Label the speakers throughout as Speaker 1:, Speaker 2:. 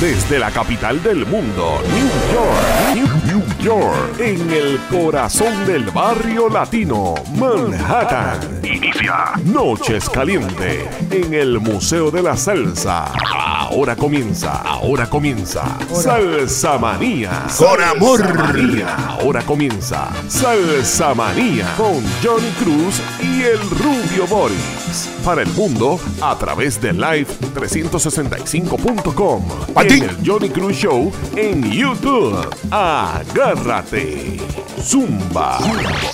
Speaker 1: Desde la capital del mundo, New York, New York, en el corazón del barrio latino, Manhattan. Noches Caliente en el Museo de la Salsa. Ahora comienza, ahora comienza Salsa Manía.
Speaker 2: Con amor.
Speaker 1: Manía. Ahora comienza Salsa Manía con Johnny Cruz y el Rubio Boris. Para el mundo a través de live365.com.
Speaker 2: Pa' ti.
Speaker 1: En el Johnny Cruz Show en YouTube. Agárrate. Zumba.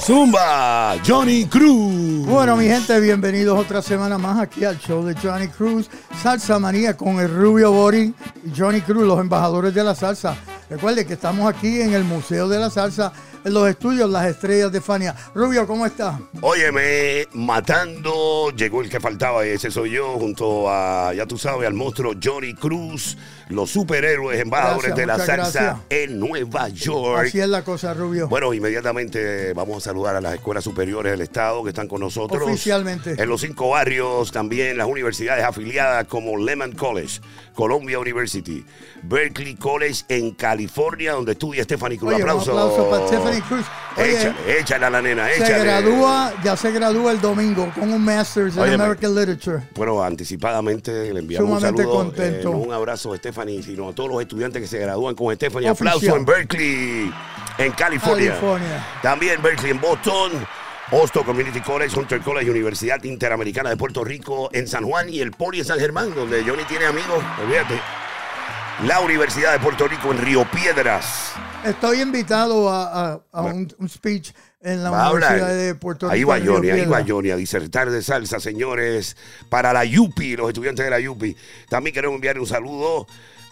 Speaker 2: Zumba, Johnny Cruz.
Speaker 3: Bueno, mi gente, bienvenidos otra semana más aquí al show de Johnny Cruz, Salsa Manía con el Rubio Bori y Johnny Cruz, los embajadores de la salsa. Recuerde que estamos aquí en el Museo de la Salsa, en los estudios Las Estrellas de Fania. Rubio, ¿cómo estás?
Speaker 2: Óyeme, matando, llegó el que faltaba, y ese soy yo, junto a, ya tú sabes, al monstruo Johnny Cruz, los superhéroes embajadores
Speaker 3: Gracias,
Speaker 2: de la salsa
Speaker 3: gracias.
Speaker 2: en Nueva York.
Speaker 3: Así es la cosa, Rubio.
Speaker 2: Bueno, inmediatamente vamos a saludar a las escuelas superiores del Estado que están con nosotros.
Speaker 3: Oficialmente.
Speaker 2: En los cinco barrios, también las universidades afiliadas como Lehman College, Columbia University, Berkeley College en California, donde estudia Stephanie Cruz.
Speaker 3: Oye, un
Speaker 2: aplauso.
Speaker 3: aplauso para Stephanie Cruz. Oye,
Speaker 2: échale, échale a la nena,
Speaker 3: se
Speaker 2: échale.
Speaker 3: gradúa, ya se gradúa el domingo con un Master's en
Speaker 2: Óyeme.
Speaker 3: American Literature.
Speaker 2: Bueno, anticipadamente le enviamos
Speaker 3: Sumamente
Speaker 2: un saludo,
Speaker 3: contento.
Speaker 2: eh, no un abrazo a Stephanie, sino a todos los estudiantes que se gradúan con Stephanie.
Speaker 3: Oficial.
Speaker 2: Aplauso en Berkeley, en California.
Speaker 3: California.
Speaker 2: También Berkeley en Boston. Hosto Community College, Hunter College, Universidad Interamericana de Puerto Rico en San Juan y el Poli en San Germán, donde Johnny tiene amigos, olvídate. La Universidad de Puerto Rico en Río Piedras.
Speaker 3: Estoy invitado a, a- a un, un speech en la
Speaker 2: Va.
Speaker 3: Universidad de Puerto Rico.
Speaker 2: Ahí va Johnny, ahí va. Johnny a disertar de salsa, señores, para la YUPI, los estudiantes de la YUPI. También queremos enviar un saludo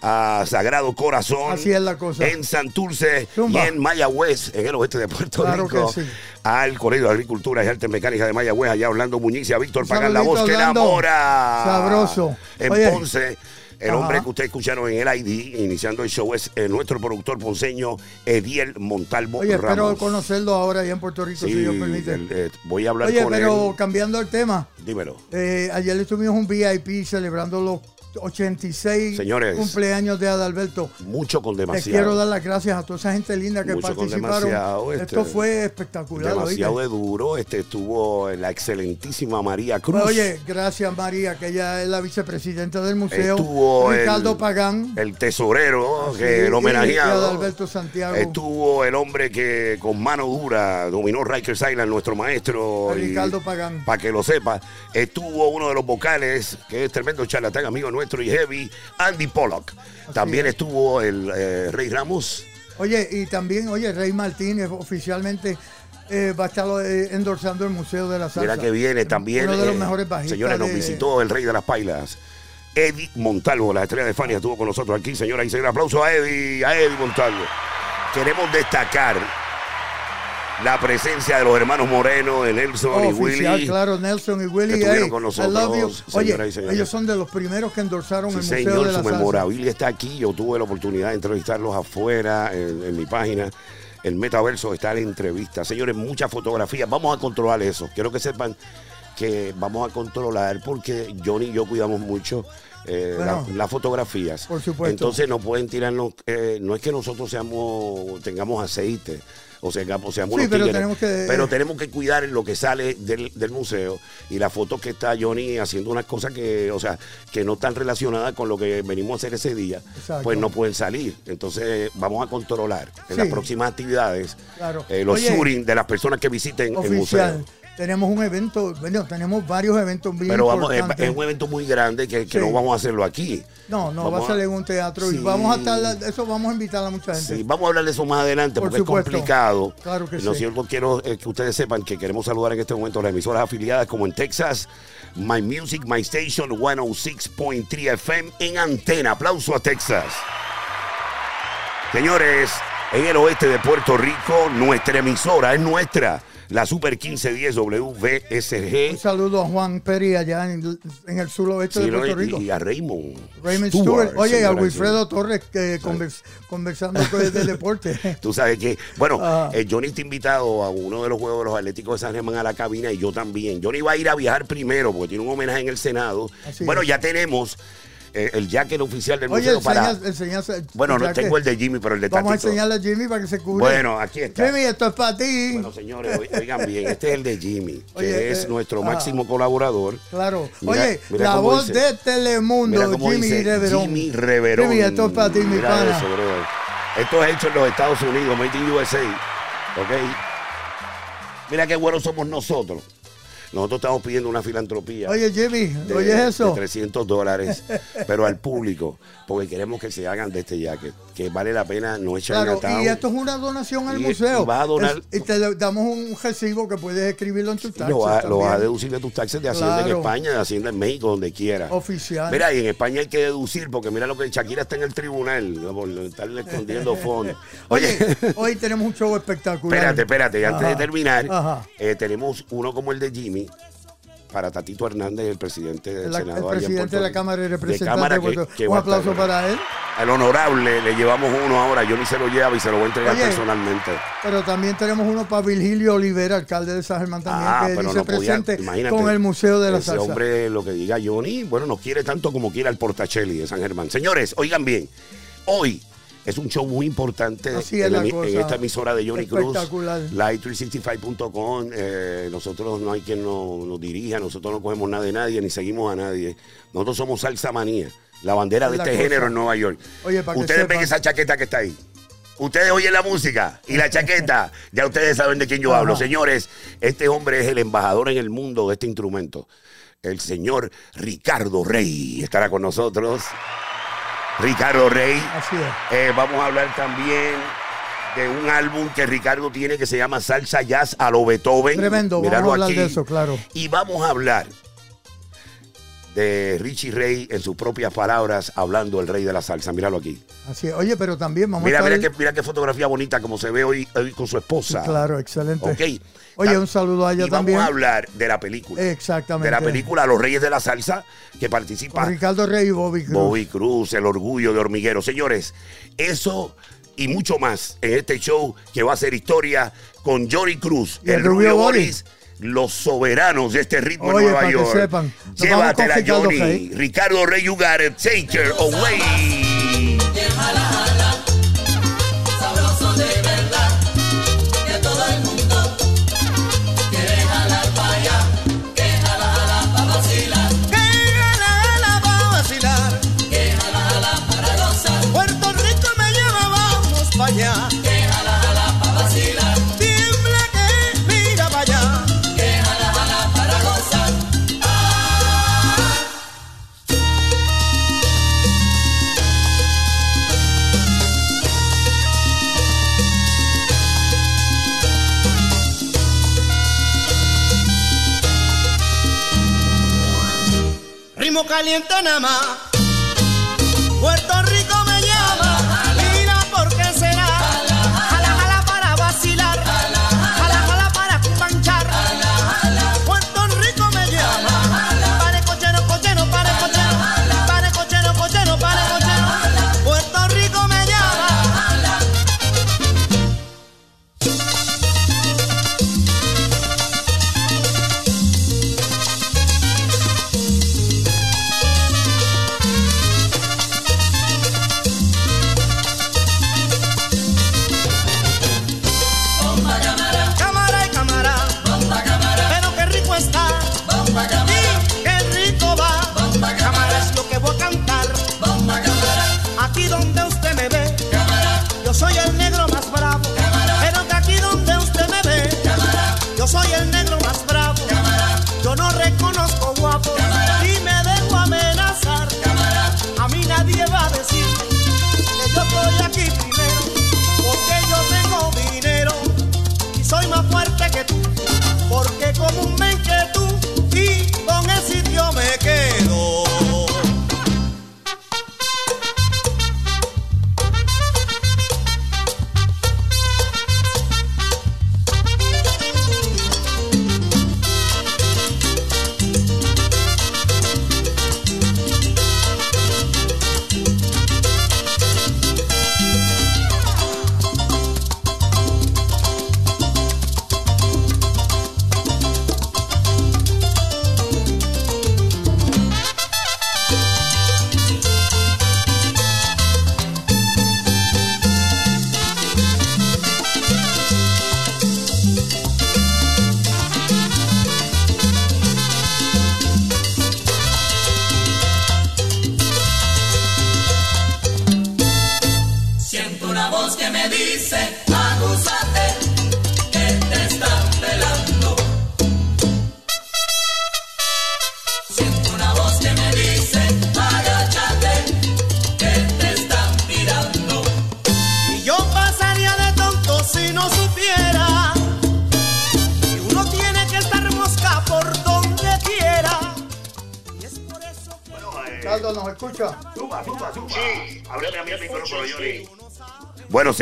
Speaker 2: a Sagrado Corazón.
Speaker 3: Así es la cosa.
Speaker 2: En Santurce
Speaker 3: Zumba.
Speaker 2: y en Mayagüez, en el oeste de Puerto
Speaker 3: Claro
Speaker 2: Rico.
Speaker 3: sí.
Speaker 2: Al Colegio de Agricultura y Artes Mecánicas de Mayagüez, allá Orlando Muñiz y a Víctor
Speaker 3: Un
Speaker 2: Pagan la voz que enamora.
Speaker 3: Sabroso.
Speaker 2: En
Speaker 3: Oye.
Speaker 2: Ponce. El
Speaker 3: Ajá.
Speaker 2: hombre que ustedes escucharon en el ID, iniciando el show, es eh, nuestro productor ponceño, Ediel Montalvo
Speaker 3: Oye, espero
Speaker 2: Ramos.
Speaker 3: conocerlo ahora allá en Puerto Rico, si Dios permite.
Speaker 2: el- eh, voy a hablar
Speaker 3: Oye,
Speaker 2: con
Speaker 3: pero
Speaker 2: él.
Speaker 3: cambiando el tema,
Speaker 2: Dímelo.
Speaker 3: eh, ayer estuvimos un VIP celebrando los 86
Speaker 2: Señores.
Speaker 3: cumpleaños de Adalberto.
Speaker 2: Mucho con demasiado.
Speaker 3: quiero dar las gracias a toda esa gente linda que
Speaker 2: Mucho
Speaker 3: participaron.
Speaker 2: este,
Speaker 3: Esto fue espectacular.
Speaker 2: demasiado
Speaker 3: ¿oíste?
Speaker 2: de duro. Este estuvo la excelentísima María Cruz.
Speaker 3: Oye, gracias María, que ella es la vicepresidenta del museo.
Speaker 2: Estuvo
Speaker 3: Ricardo
Speaker 2: el-
Speaker 3: Pagán.
Speaker 2: el tesorero,
Speaker 3: Sí,
Speaker 2: que el homenajeado.
Speaker 3: Adalberto Santiago.
Speaker 2: Estuvo el hombre que con mano dura dominó Rikers Island, nuestro maestro.
Speaker 3: Ricardo Pagán.
Speaker 2: Para que lo sepa. Estuvo uno de los vocales, que es tremendo charlatán, amigo nuestro y heavy, Andy Pollock. También
Speaker 3: es.
Speaker 2: estuvo el eh, Rey Ramos.
Speaker 3: Oye, y también, oye, Rey Martínez oficialmente eh, va a estar eh, endorsando el Museo de la Salsa.
Speaker 2: Mira que viene también.
Speaker 3: Uno de los
Speaker 2: eh,
Speaker 3: mejores bajistas.
Speaker 2: Señores, nos visitó el rey de las pailas. Eddie Montalvo, la estrella de Fania, estuvo con nosotros aquí, señora. Y señor, aplauso a Eddie, a Eddie Montalvo. Queremos destacar la presencia de los hermanos Moreno, de Nelson y
Speaker 3: Oficial,
Speaker 2: Willy.
Speaker 3: claro, Nelson y Willy.
Speaker 2: que estuvieron
Speaker 3: hey,
Speaker 2: con nosotros,
Speaker 3: Oye,
Speaker 2: y
Speaker 3: ellos son de los primeros que endorsaron
Speaker 2: Sí,
Speaker 3: el Museo
Speaker 2: señor,
Speaker 3: de la
Speaker 2: su memorabilia está aquí. Yo tuve la oportunidad de entrevistarlos afuera en, en mi página. El metaverso está en la entrevista. Señores, muchas fotografías. Vamos a controlar eso. Quiero que sepan que vamos a controlar porque Johnny y yo cuidamos mucho eh,
Speaker 3: Bueno,
Speaker 2: la- las fotografías.
Speaker 3: por supuesto.
Speaker 2: Entonces no pueden tirarnos. eh, no es que nosotros seamos tengamos aceite. O sea, o seamos
Speaker 3: Sí, pero
Speaker 2: tigres,
Speaker 3: tenemos que-
Speaker 2: pero tenemos que cuidar lo que sale del, del museo y las fotos que está Johnny haciendo unas cosas que, o sea, que no están relacionadas con lo que venimos a hacer ese día,
Speaker 3: Exacto.
Speaker 2: pues no pueden salir. Entonces vamos a controlar en
Speaker 3: Sí.
Speaker 2: las próximas actividades
Speaker 3: Claro.
Speaker 2: eh, los
Speaker 3: Oye,
Speaker 2: shooting de las personas que visiten el museo.
Speaker 3: Tenemos un evento, bueno, tenemos varios eventos bien
Speaker 2: Pero vamos, es,
Speaker 3: importantes.
Speaker 2: es un evento muy grande que, que
Speaker 3: Sí.
Speaker 2: no vamos a hacerlo aquí.
Speaker 3: No, no, va
Speaker 2: Vamos
Speaker 3: a salir en un teatro
Speaker 2: Sí.
Speaker 3: y vamos a estar, eso vamos a invitar a mucha gente.
Speaker 2: Sí, vamos a hablar de eso más adelante
Speaker 3: Por
Speaker 2: porque
Speaker 3: supuesto.
Speaker 2: es complicado.
Speaker 3: Claro que
Speaker 2: Lo
Speaker 3: sí.
Speaker 2: cierto quiero eh, que ustedes sepan que queremos saludar en este momento a las emisoras afiliadas como en Texas, My Music, My Station 106.3 FM en antena. Aplauso a Texas. Señores, en el oeste de Puerto Rico, nuestra emisora es nuestra. La Super 1510
Speaker 3: Un
Speaker 2: WVSG.
Speaker 3: saludo a Juan Peri allá en, en el suroeste
Speaker 2: Sí,
Speaker 3: de. Puerto Rico.
Speaker 2: y a Raymond.
Speaker 3: Raymond Stewart. Oye, y a Wilfredo Torres que convers- conversando con- de deporte.
Speaker 2: Tú sabes que, bueno, eh, Johnny está invitado a uno de los juegos de los Atléticos de San Germán a la cabina y yo también. Johnny va a ir a viajar primero porque tiene un homenaje en el Senado.
Speaker 3: Así
Speaker 2: bueno,
Speaker 3: es.
Speaker 2: ya tenemos el jacket oficial del
Speaker 3: Oye,
Speaker 2: museo para. Bueno, no tengo el de Jimmy, pero el de
Speaker 3: Vamos a enseñarle a Jimmy para que se cubra.
Speaker 2: Bueno, aquí está.
Speaker 3: Jimmy, esto es para ti.
Speaker 2: Bueno, señores, oi- oigan bien, este es el de Jimmy, que es
Speaker 3: eh,
Speaker 2: nuestro
Speaker 3: ajá.
Speaker 2: máximo colaborador.
Speaker 3: Claro.
Speaker 2: Mira-
Speaker 3: Oye,
Speaker 2: mira
Speaker 3: la voz
Speaker 2: dice.
Speaker 3: de Telemundo, Jimmy Reverón.
Speaker 2: Jimmy Reverón.
Speaker 3: Jimmy, esto es para ti, mi pana.
Speaker 2: eso. Esto es hecho en los Estados Unidos, Made in USA. ¿Ok? Mira qué buenos somos nosotros. Nosotros estamos pidiendo una filantropía.
Speaker 3: Oye, Jimmy,
Speaker 2: de,
Speaker 3: ¿oyes eso?
Speaker 2: de 300 dólares, pero al público, porque queremos que se hagan de este jacket, que vale la pena no echar
Speaker 3: Claro,
Speaker 2: Chinatown.
Speaker 3: y esto es una donación al
Speaker 2: Y-
Speaker 3: museo.
Speaker 2: y vas a donar-
Speaker 3: Es- y te damos un recibo que puedes escribirlo en tu taxes.
Speaker 2: lo, vas, lo vas a deducir de tus taxes de Hacienda en. España, de Hacienda en México, donde quiera.
Speaker 3: Oficial.
Speaker 2: Mira, y en España hay que deducir, porque mira lo que Shakira está en el tribunal, por estarle escondiendo fondos.
Speaker 3: Oye,
Speaker 2: Oye,
Speaker 3: hoy tenemos un show espectacular.
Speaker 2: espérate, espérate, y antes de terminar, eh, tenemos uno como el de Jimmy, para Tatito Hernández, el presidente del
Speaker 3: La-
Speaker 2: Senado.
Speaker 3: el presidente de la. Cámara de Representantes. De
Speaker 2: que-
Speaker 3: un
Speaker 2: estar-
Speaker 3: aplauso para él.
Speaker 2: Al honorable le llevamos uno ahora, yo ni se lo lleva y se lo voy a entregar
Speaker 3: Oye,
Speaker 2: personalmente.
Speaker 3: Pero también tenemos uno para Virgilio Olivera, alcalde de San Germán también,
Speaker 2: Ah,
Speaker 3: que dice
Speaker 2: no
Speaker 3: presente con el Museo de la
Speaker 2: ese
Speaker 3: Salsa.
Speaker 2: hombre, lo que diga Johnny, bueno, nos quiere tanto como quiere al Portacelli de San Germán. Señores, oigan bien, hoy es un show muy importante en, esta emisora de Johnny Cruz,
Speaker 3: Espectacular.
Speaker 2: live365.com. eh, nosotros no hay quien nos, nos dirija, nosotros no cogemos nada de nadie ni seguimos a nadie. Nosotros somos Salsa Manía, la bandera de
Speaker 3: la
Speaker 2: este
Speaker 3: cosa.
Speaker 2: género en Nueva York.
Speaker 3: Oye, para que
Speaker 2: Ustedes ven esa chaqueta que está ahí. Ustedes oyen la música y la chaqueta, ya ustedes saben de quién yo
Speaker 3: Ajá.
Speaker 2: hablo. Señores, este hombre es el embajador en el mundo de este instrumento. El señor Ricardo Rey estará con nosotros. Ricardo Rey.
Speaker 3: Así es.
Speaker 2: Eh, vamos a hablar también de un álbum que Ricardo tiene que se llama Salsa Jazz a lo Beethoven.
Speaker 3: Tremendo, vamos
Speaker 2: Míralo
Speaker 3: a hablar
Speaker 2: aquí.
Speaker 3: de eso, claro.
Speaker 2: Y vamos a hablar de Richie Rey en sus propias palabras, hablando el rey de la salsa. Míralo aquí.
Speaker 3: Así es. Oye, pero también vamos
Speaker 2: Mira,
Speaker 3: a
Speaker 2: mira qué, mira qué fotografía bonita como se ve hoy, hoy con su esposa.
Speaker 3: Claro, excelente.
Speaker 2: Ok.
Speaker 3: Oye, un saludo a ella
Speaker 2: y vamos
Speaker 3: también.
Speaker 2: a hablar de la película.
Speaker 3: Exactamente.
Speaker 2: De la película Los Reyes de la Salsa, que participa
Speaker 3: Con Ricardo Rey y Bobby Cruz.
Speaker 2: Bobby Cruz, el orgullo de hormiguero. Señores, eso y mucho más en este show que va a ser historia con Johnny Cruz,
Speaker 3: Y el Rubio Boris.
Speaker 2: Los soberanos de este ritmo
Speaker 3: Oye,
Speaker 2: en Nueva
Speaker 3: que
Speaker 2: York.
Speaker 3: sepan.
Speaker 2: Llévatela,
Speaker 3: Ricardo
Speaker 2: Johnny. Ricardo Rey, you got it. Take her away.
Speaker 4: Ritmo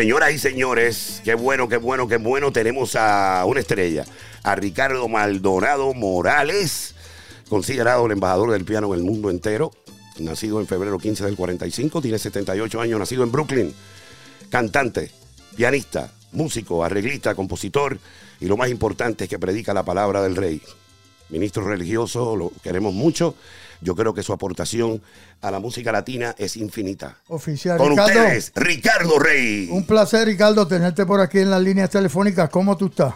Speaker 2: señoras y señores, qué bueno, qué bueno, qué bueno. Tenemos a una estrella, a Ricardo Maldonado Morales, considerado el embajador del piano en el mundo entero. Nacido en febrero 15 del 45, tiene 78 años, nacido en Brooklyn. Cantante, pianista, músico, arreglista, compositor y lo más importante es que predica la palabra del rey. Ministro religioso, lo queremos mucho. Yo creo que su aportación a la música latina es infinita.
Speaker 3: Oficial.
Speaker 2: Con
Speaker 3: Ricardo,
Speaker 2: ustedes, Ricardo Rey.
Speaker 3: un placer, Ricardo, tenerte por aquí en las líneas telefónicas. ¿Cómo tú estás?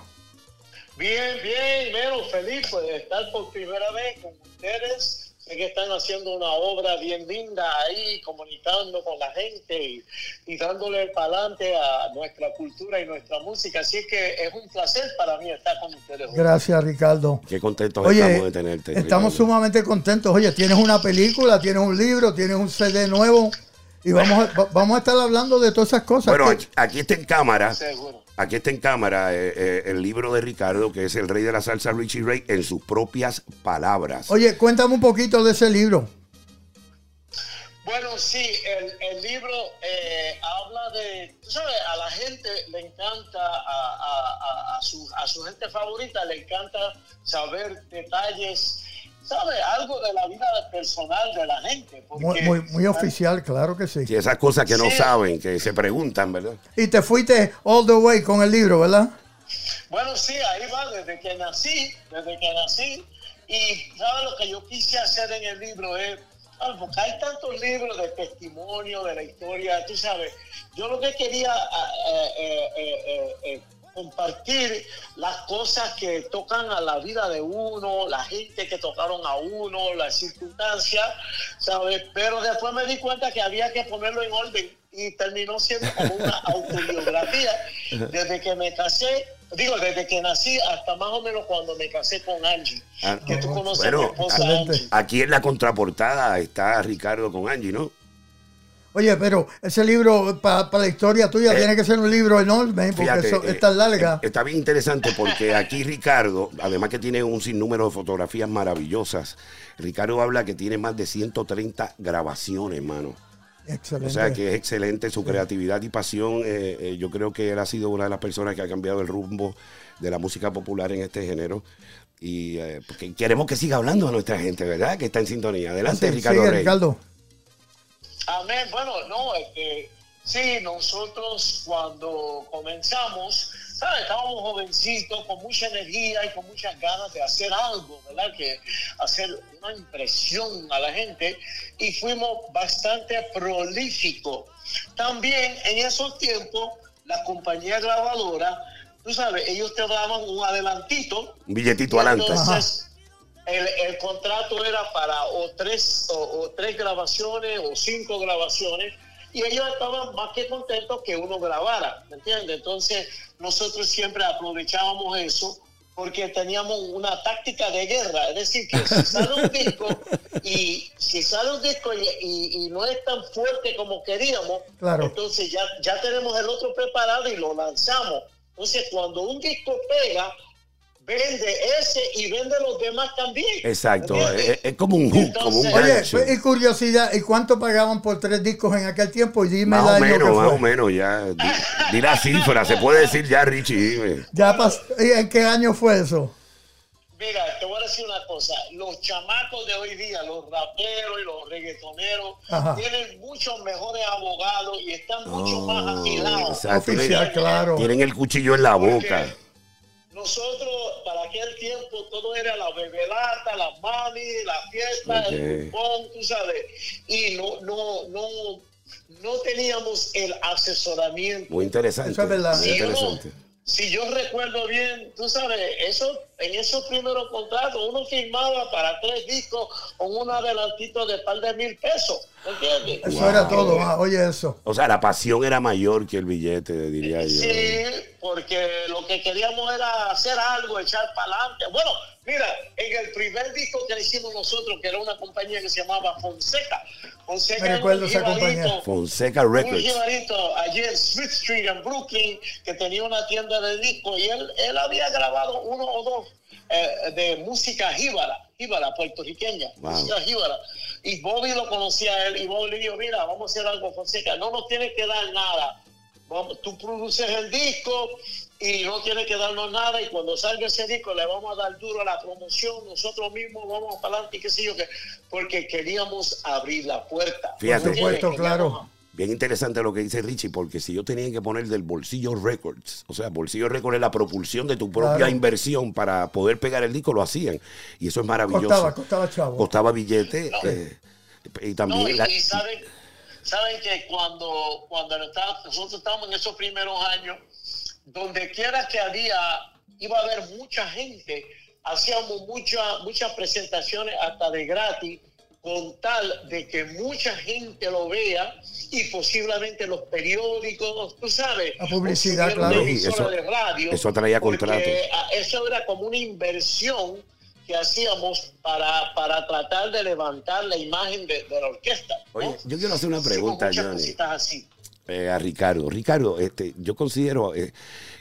Speaker 5: Bien, bien, menos feliz pues, de estar por primera vez con ustedes. Sé que están haciendo una obra bien linda ahí, comunicando con la gente y, y dándole para adelante a nuestra cultura y nuestra música. Así que es un placer para mí estar con ustedes. hoy.
Speaker 3: Gracias, Ricardo.
Speaker 2: Qué contentos
Speaker 3: Oye,
Speaker 2: estamos de tenerte.
Speaker 3: estamos
Speaker 2: Ricardo.
Speaker 3: sumamente contentos. Oye, tienes una película, tienes un libro, tienes un CD nuevo y vamos a, va- vamos a estar hablando de todas esas cosas.
Speaker 2: Bueno,
Speaker 3: ¿Qué-
Speaker 2: aquí, aquí está en cámara.
Speaker 5: Seguro.
Speaker 2: Aquí está en cámara eh, eh, el libro de Ricardo, que es el rey de la salsa Richie Ray, en sus propias palabras.
Speaker 3: Oye, cuéntame un poquito de ese libro.
Speaker 5: Bueno, sí, el, el libro eh, habla de, tú sabes, a la gente le encanta, a, a- a- a su, a su gente favorita le encanta saber detalles, ¿sabes? Algo de la vida personal de la gente.
Speaker 3: Muy,
Speaker 5: porque-
Speaker 3: muy, muy oficial, claro que sí.
Speaker 2: Y esas cosas que no
Speaker 5: Sí.
Speaker 2: saben, que se preguntan, ¿verdad?
Speaker 3: Y te fuiste all the way con el libro, ¿verdad?
Speaker 5: Bueno, sí, ahí va, desde que nací, desde que nací. Y ¿sabes lo que yo quise hacer en el libro? Es, porque hay tantos libros de testimonio de la historia, tú sabes. Yo lo que quería ah, eh, eh, eh, eh, eh, compartir las cosas que tocan a la vida de uno, la gente que tocaron a uno, las circunstancias, ¿sabes? Pero después me di cuenta que había que ponerlo en orden y terminó siendo como una autobiografía desde que me casé, digo, desde que nací hasta más o menos cuando me casé con Angie,
Speaker 2: Ah,
Speaker 5: que tú conoces
Speaker 2: bueno,
Speaker 5: a mi esposa. Angie.
Speaker 2: Aquí en la contraportada está Ricardo con Angie, ¿no?
Speaker 3: Oye, pero ese libro para la historia tuya
Speaker 2: Eh,
Speaker 3: tiene que ser un libro enorme porque
Speaker 2: Fíjate,
Speaker 3: eso
Speaker 2: eh,
Speaker 3: es tan larga.
Speaker 2: eh, Está bien interesante porque aquí Ricardo, además que tiene un sinnúmero de fotografías maravillosas, Ricardo habla que tiene más de 130 grabaciones, hermano.
Speaker 3: Excelente.
Speaker 2: O sea que es excelente su creatividad y pasión. eh, eh, yo creo que él ha sido una de las personas que ha cambiado el rumbo de la música popular en este género. Y eh, porque queremos que siga hablando a nuestra gente, ¿verdad? Que está en sintonía. Adelante,
Speaker 3: Sí,
Speaker 2: Ricardo
Speaker 3: sigue,
Speaker 2: Rey.
Speaker 3: Ricardo.
Speaker 5: Amén. Bueno, no, este, sí, nosotros cuando comenzamos, ¿sabes? Estábamos jovencitos, con mucha energía y con muchas ganas de hacer algo, ¿verdad? Que hacer una impresión a la gente y fuimos bastante prolíficos. También en esos tiempos, la compañía grabadora, tú sabes, ellos te daban un adelantito
Speaker 2: Un billetito adelante.
Speaker 5: Entonces, el, el contrato era para o tres, o, o tres grabaciones o cinco grabaciones y ellos estaban más que contentos que uno grabara, ¿me entiendes? Entonces, nosotros siempre aprovechábamos eso porque teníamos una táctica de guerra, es decir, que si sale un disco y si sale un disco y, y- y no es tan fuerte como queríamos,
Speaker 3: Claro.
Speaker 5: entonces ya, ya tenemos el otro preparado y lo lanzamos. Entonces, cuando un disco pega, vende ese y vende los demás también.
Speaker 2: Exacto. Es, es como un hook, como un
Speaker 3: Oye,
Speaker 2: gancho.
Speaker 3: pues, y curiosidad, ¿y cuánto pagaban por tres discos en aquel tiempo? Y dime
Speaker 2: Más o menos, más o menos, ya. Di, di la cifra, se puede decir ya, Richie, dime.
Speaker 3: Ya pas- ¿y ¿En qué año fue eso?
Speaker 5: Mira, te voy a decir una cosa. Los chamacos de hoy día, los raperos y los reggaetoneros,
Speaker 3: Ajá.
Speaker 5: tienen muchos mejores abogados y están mucho más
Speaker 2: Oh,
Speaker 5: afilados.
Speaker 2: exacto.
Speaker 3: Oficial, claro.
Speaker 2: Tienen el cuchillo en la
Speaker 5: Porque
Speaker 2: boca.
Speaker 5: Nosotros, para aquel tiempo, todo era la bebelata, la mami, la fiesta, el pong, tú sabes. Y no, no, no, no teníamos el asesoramiento.
Speaker 2: Muy interesante.
Speaker 5: Uno,
Speaker 2: interesante.
Speaker 5: si yo recuerdo bien, tú sabes, eso, en esos primeros contratos uno firmaba para tres discos con un adelantito de par de mil pesos. ¿Entiendes?
Speaker 3: Eso era todo. ah, oye, eso.
Speaker 2: O sea, la pasión era mayor que el billete, diría yo.
Speaker 5: Sí, porque lo que queríamos era hacer algo, echar para adelante. Bueno, mira, en el primer disco que hicimos nosotros, que era una compañía que se llamaba Fonseca. Fonseca
Speaker 3: Me recuerdo
Speaker 5: un
Speaker 3: esa compañía.
Speaker 2: Fonseca
Speaker 5: Un
Speaker 2: Records.
Speaker 5: jibarito allí en Smith Street, en Brooklyn, que tenía una tienda de discos y él, él había grabado uno o dos eh, de música jíbara, jíbara puertorriqueña,
Speaker 2: Wow.
Speaker 5: música jíbara. Y Bobby lo conocía a él y Bobby le dijo, mira, vamos a hacer algo, Fonseca, no nos tienes que dar nada. Vamos, tú produces el disco y no tienes que darnos nada y cuando salga ese disco le vamos a dar duro a la promoción, nosotros mismos vamos para adelante y qué sé yo qué, porque queríamos abrir la puerta.
Speaker 2: Fíjate.
Speaker 3: Por supuesto, claro.
Speaker 2: Bien interesante lo que dice Richie, porque si yo tenía que poner del bolsillo Records, o sea, bolsillo Records es la propulsión de tu propia
Speaker 3: Claro.
Speaker 2: inversión para poder pegar el disco, lo hacían. Y eso es maravilloso.
Speaker 3: Costaba, costaba chavo.
Speaker 2: Costaba billete. eh, y
Speaker 5: No,
Speaker 2: también
Speaker 5: y,
Speaker 2: la-
Speaker 5: y saben, saben que cuando, cuando nosotros estábamos en esos primeros años, donde quiera que había, iba a haber mucha gente, hacíamos muchas muchas presentaciones hasta de gratis, con tal de que mucha gente lo vea y posiblemente los periódicos, tú sabes,
Speaker 3: La publicidad, claro.
Speaker 2: Sí,
Speaker 5: emisora
Speaker 2: eso-
Speaker 5: de radio,
Speaker 2: eso traía
Speaker 5: ah, Eso era como una inversión que hacíamos para, para tratar de levantar la imagen de, de la orquesta. ¿no?
Speaker 2: Oye, yo quiero hacer una pregunta, Johnny.
Speaker 5: así.
Speaker 2: eh, a Ricardo. Ricardo, este, yo considero eh,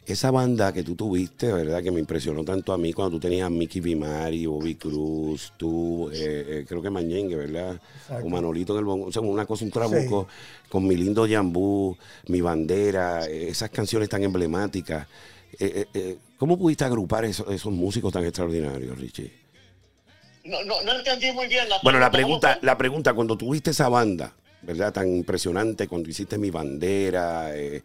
Speaker 2: esa banda que tú tuviste, ¿verdad? Que me impresionó tanto a mí cuando tú tenías a Mickey Vimari, Bobby Cruz, tú, eh, eh, creo que Mañengue, ¿verdad?
Speaker 3: Exacto.
Speaker 2: O Manolito en el bongo, o sea, una cosa, un trabuco, con mi lindo Yambú, mi bandera, eh, esas canciones tan emblemáticas. Eh, eh, eh, ¿Cómo pudiste agrupar esos, esos músicos tan extraordinarios, Richie?
Speaker 5: No, no, no entendí muy bien la
Speaker 2: Bueno, la
Speaker 5: ¿cómo
Speaker 2: pregunta, la pregunta, cuando tuviste esa banda, ¿verdad? Tan impresionante, cuando hiciste mi bandera, eh,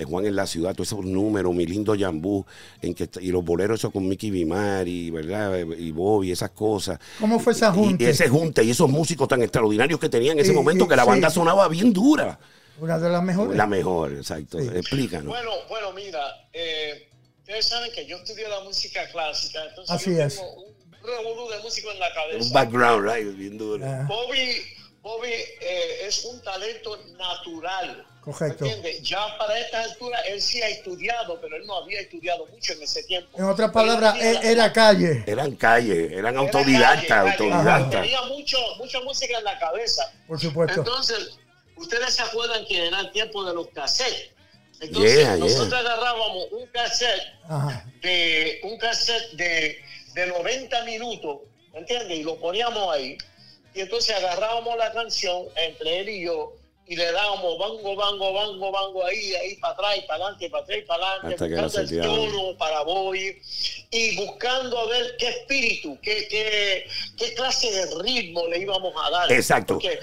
Speaker 2: eh, Juan en la ciudad, todos esos números, mi lindo Yambú, en que, y los boleros esos con Mickey Vimari, ¿verdad? Eh, Y Bobby, esas cosas.
Speaker 3: ¿Cómo fue esa
Speaker 2: Y-
Speaker 3: junta?
Speaker 2: Y, ese junte y esos músicos tan extraordinarios que tenían en ese
Speaker 3: Y-
Speaker 2: momento,
Speaker 3: y-
Speaker 2: que la banda
Speaker 3: sí.
Speaker 2: sonaba bien dura.
Speaker 3: Una de las mejores.
Speaker 2: La mejor, exacto.
Speaker 3: Sí.
Speaker 2: Explícanos.
Speaker 5: Bueno, bueno, mira, eh, ustedes saben que yo estudié la música clásica, entonces
Speaker 3: Así
Speaker 5: yo
Speaker 3: es.
Speaker 5: tengo un revolú de músico en la cabeza.
Speaker 2: Un background, right? Bien duro.
Speaker 3: Ah,
Speaker 5: Bobby, Bobby eh, es un talento natural.
Speaker 3: Correcto.
Speaker 5: ¿Entiendes? Ya para esta altura él sí ha estudiado, pero él no había estudiado mucho en ese tiempo.
Speaker 3: en otras palabras,
Speaker 5: la-
Speaker 3: era calle.
Speaker 2: Eran calles, eran
Speaker 5: era
Speaker 2: autodidactas,
Speaker 5: calle, calle.
Speaker 2: autodidactas.
Speaker 5: Tenía mucho, mucha música en la cabeza.
Speaker 3: Por supuesto.
Speaker 5: Entonces, ustedes se acuerdan que era el tiempo de los cassettes. Entonces,
Speaker 2: Yeah, yeah.
Speaker 5: nosotros agarrábamos un cassette
Speaker 3: Ajá.
Speaker 5: de un cassette de, de 90 minutos, ¿entiendes? Y lo poníamos ahí. Y entonces agarrábamos la canción entre él y yo y le dábamos bango, bango, bango, bango ahí, ahí para atrás y para adelante, para atrás y para adelante, buscando el tono para Boy y buscando a ver qué espíritu, qué, qué, qué clase de ritmo le íbamos a dar.
Speaker 2: Exacto.
Speaker 5: Porque,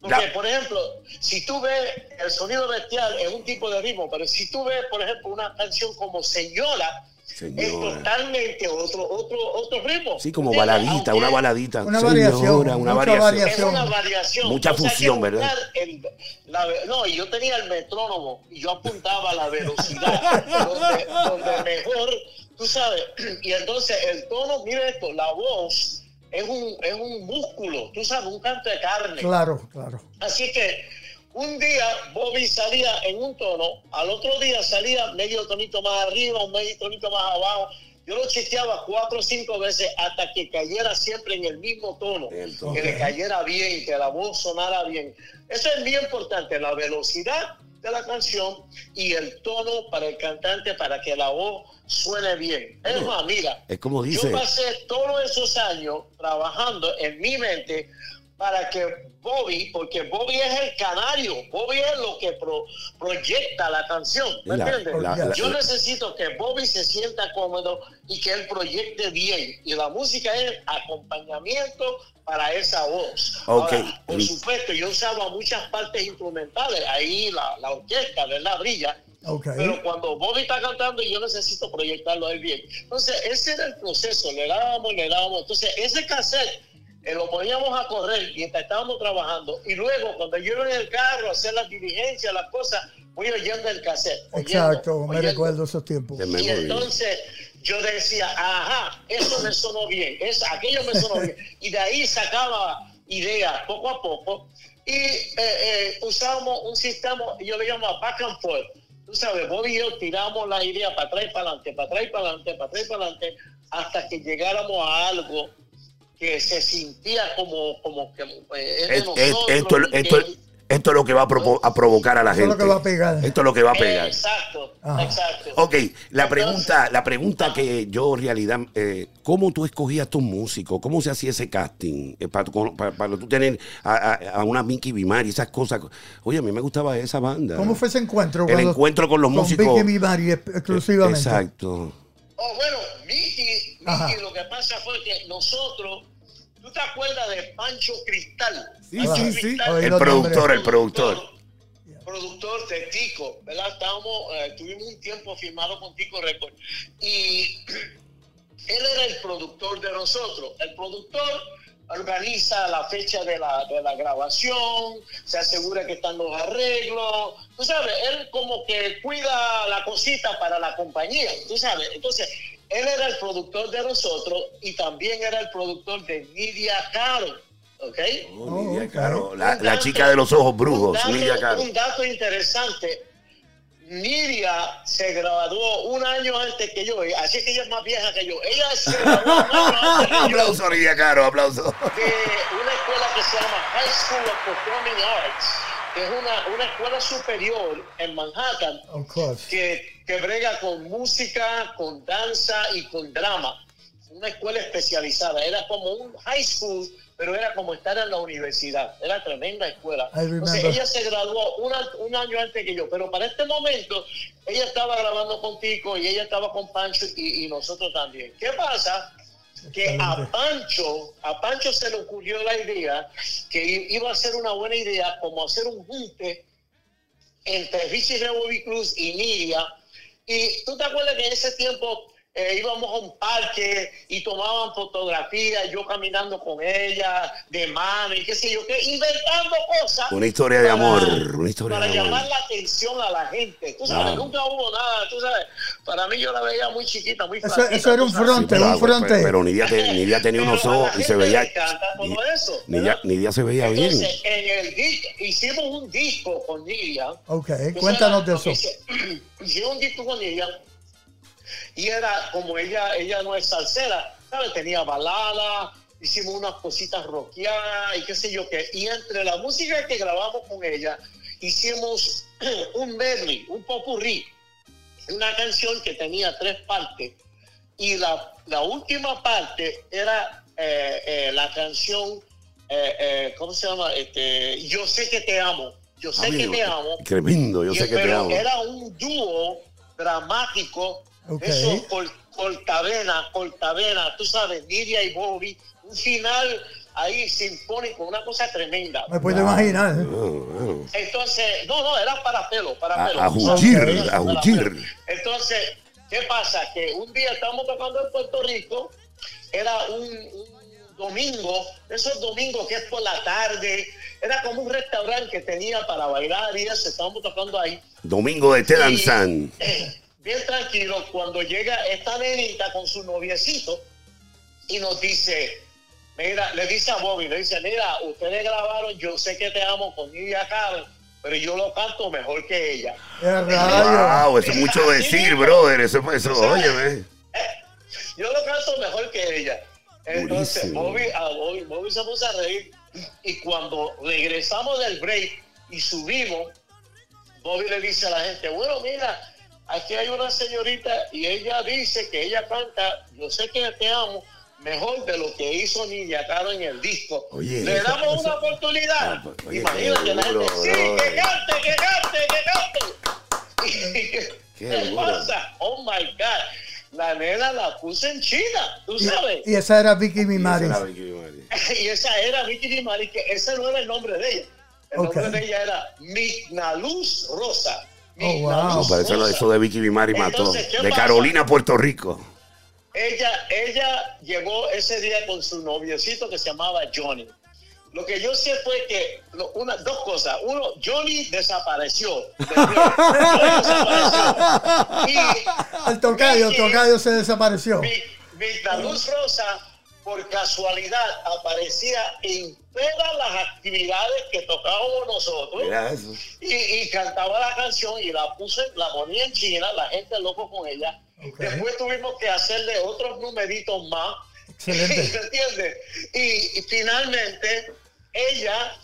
Speaker 5: porque, por ejemplo, si tú ves el sonido bestial es un tipo de ritmo, pero si tú ves, por ejemplo, una canción como Señora, es totalmente otro, otro, otro ritmo.
Speaker 2: Sí, como baladita,
Speaker 5: Aunque
Speaker 2: una baladita.
Speaker 3: Una
Speaker 2: Señora,
Speaker 3: variación,
Speaker 2: una
Speaker 3: mucha
Speaker 2: variación.
Speaker 3: variación.
Speaker 5: Es una variación.
Speaker 2: Mucha
Speaker 5: O sea,
Speaker 2: fusión, ¿verdad?
Speaker 5: el- la ve- no, y yo tenía el metrónomo y yo apuntaba a la velocidad donde, donde mejor, tú sabes. Y entonces el tono, mira esto, la voz es un, es un músculo, tú sabes, un canto de carne.
Speaker 3: Claro, claro.
Speaker 5: Así que un día Bobby salía en un tono, al otro día salía medio tonito más arriba, un medio tonito más abajo. Yo lo chequeaba cuatro o cinco veces hasta que cayera siempre en el mismo tono,
Speaker 2: El tono.
Speaker 5: que le cayera bien, que la voz sonara bien. Eso es bien importante, la velocidad de la canción y el tono para el cantante para que la voz suene bien. Es más, mira,
Speaker 2: Es como dice.
Speaker 5: yo pasé todos esos años trabajando en mi mente para que Bobby, porque Bobby es el canario, Bobby es lo que pro- proyecta la canción, ¿me
Speaker 2: La-
Speaker 5: entiendes?
Speaker 2: la- la-
Speaker 5: yo necesito que Bobby se sienta cómodo y que él proyecte bien. Y la música es acompañamiento para esa voz.
Speaker 2: Ok.
Speaker 5: Ahora, por supuesto, yo usaba muchas partes instrumentales, ahí la, la orquesta, ¿verdad? Brilla.
Speaker 3: Ok.
Speaker 5: Pero cuando Bobby está cantando, yo necesito proyectarlo a él bien. Entonces, ese era el proceso. Le dábamos, le dábamos. Entonces, ese cassette eh, lo poníamos a correr mientras estábamos trabajando. Y luego, cuando yo iba en el carro a hacer las diligencias, las cosas, voy oyendo el cassette. oyendo,
Speaker 3: Exacto, me recuerdo esos tiempos.
Speaker 5: Y
Speaker 2: memoria.
Speaker 5: entonces yo decía, ajá, eso me sonó bien, es, aquello me sonó bien. Y de ahí sacaba ideas poco a poco. Y eh, eh, usábamos un sistema, yo le llamo back and forth. Tú sabes, vos y yo tiramos la idea para atrás y para adelante, para atrás y para adelante, para atrás y para adelante, hasta que llegáramos a algo que se sintía como, como que eh, es de
Speaker 2: Es- es-
Speaker 5: nosotros,
Speaker 2: esto, esto,
Speaker 5: que-
Speaker 2: esto es lo que va a, provo- a provocar a la
Speaker 3: Eso es
Speaker 2: gente.
Speaker 3: lo que va a pegar.
Speaker 2: Esto es lo que va a pegar.
Speaker 5: Exacto,
Speaker 3: Ajá.
Speaker 5: exacto.
Speaker 2: Ok, la
Speaker 5: Entonces-
Speaker 2: pregunta, la pregunta que yo en realidad, eh, ¿cómo tú escogías tus músicos? ¿Cómo se hacía ese casting? Eh, para, con- para- para tú tener a, a- a una Mickey Bimari, esas cosas. Oye, a mí me gustaba esa banda.
Speaker 3: ¿Cómo fue ese encuentro?
Speaker 2: El encuentro con los músicos.
Speaker 3: Vicky Mimari ex- exclusivamente.
Speaker 2: Exacto.
Speaker 5: Oh, bueno, Miki,
Speaker 3: Ajá.
Speaker 5: Lo que pasa fue que nosotros, ¿tú te acuerdas de Pancho Cristal?
Speaker 1: Sí,
Speaker 5: Pancho
Speaker 1: sí, sí.
Speaker 5: Cristal,
Speaker 2: El
Speaker 3: los
Speaker 2: productor, el productor.
Speaker 5: Productor de Tico, ¿verdad? Estábamos, eh, tuvimos un tiempo firmado con Tico Record. Y él era el productor de nosotros. El productor organiza la fecha de la, de la grabación, se asegura que están los arreglos, tú sabes, él como que cuida la cosita para la compañía, tú sabes. Entonces, él era el productor de nosotros y también era el productor de Nidia Caro, ¿ok?
Speaker 2: Oh, Nidia
Speaker 3: ok.
Speaker 2: Caro, la, chica de los ojos brujos,
Speaker 5: un dato,
Speaker 2: Nidia Caro.
Speaker 5: Un dato interesante. Nidia se graduó un año antes que yo, así que ella es más vieja que yo. Ella se graduó un año antes que yo
Speaker 2: aplauso, Nidia Caro, aplauso.
Speaker 5: de una escuela que se llama High School of Performing Arts, que es una, una escuela superior en Manhattan que, que brega con música, con danza y con drama. Una escuela especializada. Era como un high school, pero era como estar en la universidad. Era tremenda escuela. Entonces ella se graduó una- un año antes que yo, pero para este momento ella estaba grabando con Tico y ella estaba con Pancho y, y nosotros también. ¿Qué pasa? Que a. Pancho, a Pancho se le ocurrió la idea que iba a ser una buena idea como hacer un junte entre Richie de Bobby Cruz y Nidia. Y tú te acuerdas que en ese tiempo eh, íbamos a un parque y tomaban fotografías, yo caminando con ella, de mano y qué sé yo qué, inventando cosas.
Speaker 2: Una historia de
Speaker 5: para-
Speaker 2: amor, una historia
Speaker 5: Para
Speaker 2: de amor.
Speaker 5: llamar la atención a la gente. Tú sabes,
Speaker 2: Claro.
Speaker 5: nunca hubo nada, tú sabes. Para mí yo la veía muy chiquita, muy
Speaker 3: Eso,
Speaker 5: flaquita,
Speaker 3: eso era un fronte,
Speaker 2: pero,
Speaker 3: un fronte.
Speaker 2: pero Nidia, te- Nidia tenía
Speaker 5: Pero
Speaker 2: unos ojos y se veía.
Speaker 5: le encanta todo
Speaker 2: Ni-
Speaker 5: eso,
Speaker 2: Nidia. Nidia se veía bien.
Speaker 5: Entonces, en el disco, hicimos un disco con Nidia.
Speaker 3: Ok, cuéntanos de
Speaker 5: sabes,
Speaker 3: eso.
Speaker 5: hice- Hicimos un disco con ella y era como ella, ella no es salsera, ¿sabes? Tenía balada, hicimos unas cositas rockeadas y qué sé yo qué. Y entre la música que grabamos con ella, hicimos un medley, un popurrí, una canción que tenía tres partes. Y la, la última parte era eh, eh, la canción, eh, eh, ¿cómo se llama? Este, yo sé que te amo. Yo sé que
Speaker 2: Amigo,
Speaker 5: te amo.
Speaker 2: Tremendo, yo
Speaker 5: Y-
Speaker 2: sé que te amo.
Speaker 5: era un dúo dramático.
Speaker 3: Ok.
Speaker 5: Eso, col- cortavena, cortavena, tú sabes, Nidia y Bobby. Un final ahí sinfónico, una cosa tremenda.
Speaker 3: Me puedo imaginar.
Speaker 5: Entonces, no, no, era para pelo, para pelo.
Speaker 2: a a.
Speaker 5: Entonces, ¿qué pasa? Que un día estábamos tocando en Puerto Rico, era un, un domingo, esos domingos que es por la tarde, era como un restaurante que tenía para bailar y eso, estábamos tocando ahí.
Speaker 2: Domingo de Te
Speaker 5: Y,
Speaker 2: Danzan.
Speaker 5: eh, bien tranquilo, cuando llega esta nenita con su noviecito y nos dice, mira, le dice a Bobby, le dice, mira, ustedes grabaron Yo sé que te amo con Nidia Caro, pero yo lo canto mejor que ella.
Speaker 2: Wow, eso es mucho decir, brother. Eso, eso, óyeme.
Speaker 5: Yo lo canto mejor que ella. Entonces. Bobby, a Bobby, Bobby se puso a reír. Y cuando regresamos del break y subimos, Bobby le dice a la gente, bueno, mira, aquí hay una señorita y ella dice que ella canta, yo sé que te amo, mejor de lo que hizo Niña Caro en el disco.
Speaker 2: Oye,
Speaker 5: Le
Speaker 2: eso-
Speaker 5: damos una
Speaker 2: eso-
Speaker 5: oportunidad.
Speaker 2: Ah, pues, oye,
Speaker 5: Imagínate la gente, sí, que cante, que cante, que cante. Y-
Speaker 2: Qué
Speaker 5: ¿Qué
Speaker 2: duro.
Speaker 5: pasa? Oh my God. La nena la puso en China, tú sabes.
Speaker 3: Y esa era Vicky Mimari.
Speaker 2: Esa era Vicky Bimari.
Speaker 5: Y esa era Vicky Di Mari, que ese no era el nombre de ella. El
Speaker 3: Ok.
Speaker 5: nombre de ella era Mignaluz Rosa.
Speaker 3: Oh, wow.
Speaker 2: No, pero eso, eso de Vicky Bimari mató.
Speaker 5: Entonces, ¿qué
Speaker 2: De
Speaker 5: pasa?
Speaker 2: Carolina, Puerto Rico.
Speaker 5: ella, ella llegó ese día con su noviecito que se llamaba Johnny. Lo que yo sé fue que lo- una, dos cosas. Uno, Johnny desapareció.
Speaker 3: El tocayo, el tocayo se desapareció.
Speaker 5: Mi- Mirta Luz Rosa, por casualidad, aparecía en todas las actividades que tocábamos nosotros
Speaker 2: Mira eso.
Speaker 5: y, y cantaba la canción y la puse, la ponía en China, la gente loco con ella. Después tuvimos que hacerle otros numeritos más.
Speaker 3: Excelente.
Speaker 5: ¿Se entiende? Y, y finalmente, ella,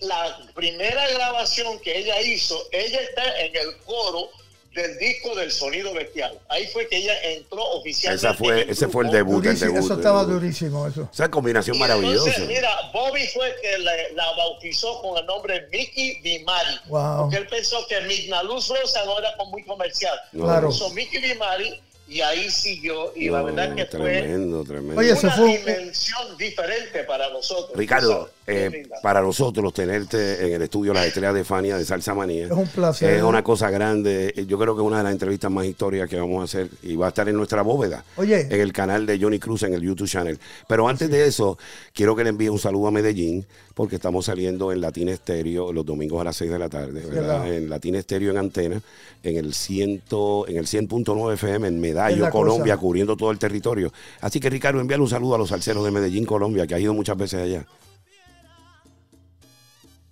Speaker 5: la primera grabación que ella hizo, ella está en el coro del disco del sonido bestial. Ahí fue que ella entró oficialmente.
Speaker 2: Esa fue,
Speaker 5: en
Speaker 2: ese fue el debut, el
Speaker 3: Durísimo,
Speaker 2: debut.
Speaker 3: eso
Speaker 2: el
Speaker 3: estaba durísimo, eso.
Speaker 2: Esa combinación
Speaker 5: Y
Speaker 2: maravillosa.
Speaker 5: Entonces, mira, Bobby fue el que le- la bautizó con el nombre Mickey Dimari.
Speaker 3: Wow.
Speaker 5: Porque él pensó que Migna Luz Rosa no era muy comercial.
Speaker 3: Claro.
Speaker 5: Puso Mickey Dimari y ahí siguió. Y la verdad que fue
Speaker 2: tremendo, tremendo.
Speaker 3: Oye,
Speaker 5: una
Speaker 3: fue
Speaker 5: dimensión diferente para nosotros.
Speaker 2: Ricardo, eh, para nosotros tenerte en el estudio Las Estrellas de Fania de Salsa Manía
Speaker 3: Es un placer.
Speaker 2: Es una cosa grande. Yo creo que es una de las entrevistas más históricas que vamos a hacer y va a estar en nuestra bóveda.
Speaker 3: Oye.
Speaker 2: En el canal de Johnny Cruz en el YouTube channel. Pero antes de eso, quiero que le envíe un saludo a Medellín porque estamos saliendo en Latina Estéreo los domingos a las 6 de la tarde, ¿verdad?
Speaker 3: verdad.
Speaker 2: En Latina Estéreo en antena, en el 100, en el 100.9 FM en Medallo, Colombia,
Speaker 3: cosa.
Speaker 2: cubriendo todo el territorio. Así que Ricardo, envíale un saludo a los salseros de Medellín, Colombia, que ha ido muchas veces allá.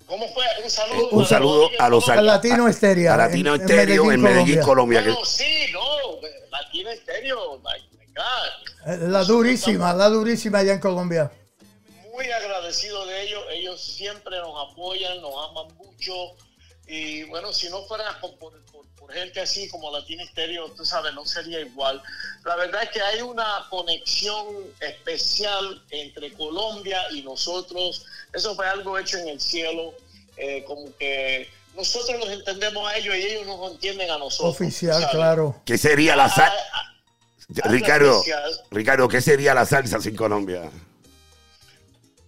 Speaker 5: ¿Cómo fue? Un saludo.
Speaker 2: Un
Speaker 5: para
Speaker 2: saludo a los.
Speaker 3: Al Latino Estéreo.
Speaker 2: A Latino
Speaker 3: en- en
Speaker 2: Estéreo en Medellín, Colombia.
Speaker 5: Bueno, sí, no. Latino Estéreo. my- my God.
Speaker 3: Eh, La durísima, la durísima allá en Colombia.
Speaker 5: muy agradecido de ellos. Ellos siempre nos apoyan, nos aman mucho. Y bueno, si no fuera por, por- por- por gente así como Latina Estéreo, tú sabes, no sería igual. La verdad es que hay una conexión especial entre Colombia y nosotros. Eso fue algo hecho en el cielo. eh, como que nosotros los entendemos a ellos y ellos nos entienden a nosotros.
Speaker 3: Oficial,
Speaker 5: ¿sabes?
Speaker 3: claro.
Speaker 2: ¿Qué sería la
Speaker 5: Ah,
Speaker 2: salsa?
Speaker 5: ah, algo
Speaker 2: Ricardo,
Speaker 5: especial.
Speaker 2: Ricardo, ¿qué sería la salsa sin Colombia?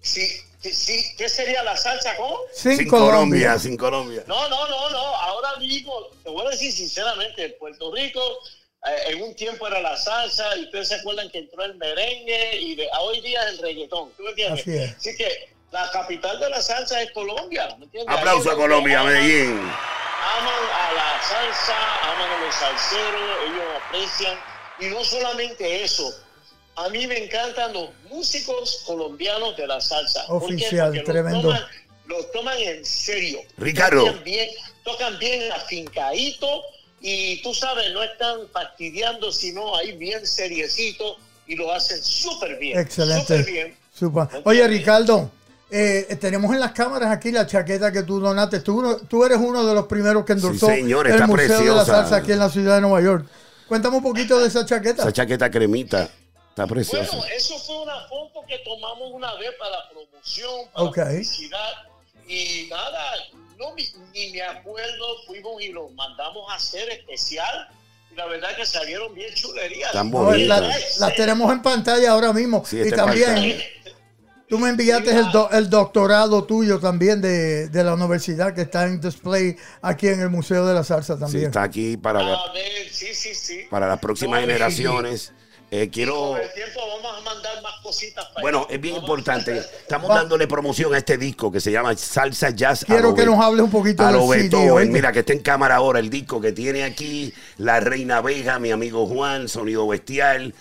Speaker 5: Sí, sí. ¿Qué sería la salsa? ¿Cómo?
Speaker 3: Sin,
Speaker 2: sin
Speaker 3: Colombia.
Speaker 2: Colombia, sin Colombia.
Speaker 5: No, no, no, no. Ahora mismo, te voy a decir sinceramente, Puerto Rico eh, en un tiempo era la salsa y ustedes se acuerdan que entró el merengue y de- a hoy día es el reggaetón. ¿Tú me entiendes?
Speaker 3: Así es.
Speaker 5: Así que la capital de la salsa es Colombia. ¿me entiendes?
Speaker 2: Aplauso
Speaker 5: Ahí
Speaker 2: a Colombia,
Speaker 5: aman-
Speaker 2: Medellín.
Speaker 5: Aman a la salsa, aman a los salseros, ellos aprecian. Y no solamente eso. A mí me encantan los músicos colombianos de la salsa.
Speaker 3: Oficial,
Speaker 5: los
Speaker 3: tremendo.
Speaker 5: toman- Los toman en serio.
Speaker 2: Ricardo.
Speaker 5: Tocan bien, tocan bien afincadito y tú sabes, no están fastidiando, sino ahí bien seriecito y lo hacen súper bien.
Speaker 3: Excelente.
Speaker 5: Súper bien.
Speaker 3: Super. Oye, Ricardo, eh, tenemos en las cámaras aquí la chaqueta que tú donaste. Tú, eres uno de los primeros que endorsó
Speaker 2: Sí, señor,
Speaker 3: el
Speaker 2: está
Speaker 3: Museo de la. Salsa aquí en la ciudad de Nueva York. Cuéntame un poquito de esa chaqueta.
Speaker 2: Esa chaqueta cremita está preciosa.
Speaker 5: Bueno, eso fue una foto que tomamos una vez para la promoción, para
Speaker 3: Ok.
Speaker 5: la publicidad. Y nada, no, ni, ni me acuerdo, fuimos y los mandamos a hacer especial. Y la verdad que salieron bien chulerías.
Speaker 3: No, la- las tenemos en pantalla ahora mismo.
Speaker 2: Sí,
Speaker 3: y también
Speaker 2: pantalla.
Speaker 3: tú me enviaste el, do- el doctorado tuyo también de, de la universidad que está en display aquí en el Museo de la Salsa
Speaker 2: Sí,
Speaker 3: también.
Speaker 2: está aquí para, la-
Speaker 5: ver, sí, sí, sí.
Speaker 2: para las próximas
Speaker 5: No, y-
Speaker 2: generaciones. Eh, quiero.
Speaker 5: Con el tiempo vamos a mandar más cositas para
Speaker 2: Bueno, es bien
Speaker 5: Vamos-
Speaker 2: importante. Estamos
Speaker 3: Va-
Speaker 2: dándole promoción a este disco que se llama Salsa Jazz.
Speaker 3: Quiero que
Speaker 2: Be-
Speaker 3: nos hables un poquito
Speaker 2: a
Speaker 3: del
Speaker 2: lo.
Speaker 3: ¿oíste?
Speaker 2: Mira que está en cámara ahora el disco que tiene aquí La Reina Vega, mi amigo Juan, Sonido Bestial.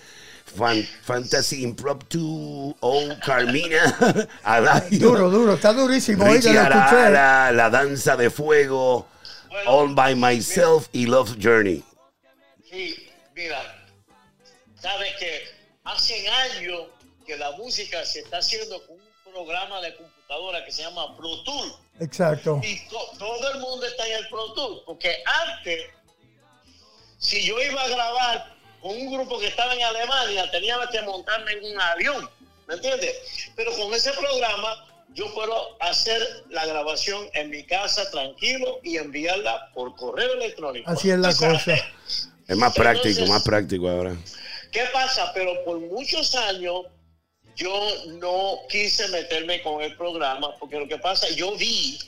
Speaker 2: Fan- Fantasy Impromptu, Oh Carmina, Adagio,
Speaker 3: Duro, duro, está durísimo.
Speaker 2: Richie
Speaker 3: Oiga, lo escuché.
Speaker 2: Arara, La Danza de Fuego,
Speaker 5: Bueno,
Speaker 2: All by Myself y Love Journey.
Speaker 5: Sí, mira, sabes que hace años que la música se está haciendo con un programa de computadora que se llama Pro Tool.
Speaker 3: Exacto.
Speaker 5: Y to- todo el mundo está en el Pro Tool. Porque antes, si yo iba a grabar con un grupo que estaba en Alemania, tenía que montarme en un avión. ¿Me entiendes? Pero con ese programa yo puedo hacer la grabación en mi casa tranquilo y enviarla por correo electrónico.
Speaker 3: Así es la cosa.
Speaker 2: Es más práctico,
Speaker 5: Entonces-
Speaker 2: más práctico ahora.
Speaker 5: ¿Qué pasa? Pero por muchos años yo no quise meterme con el programa porque lo que pasa, yo vi,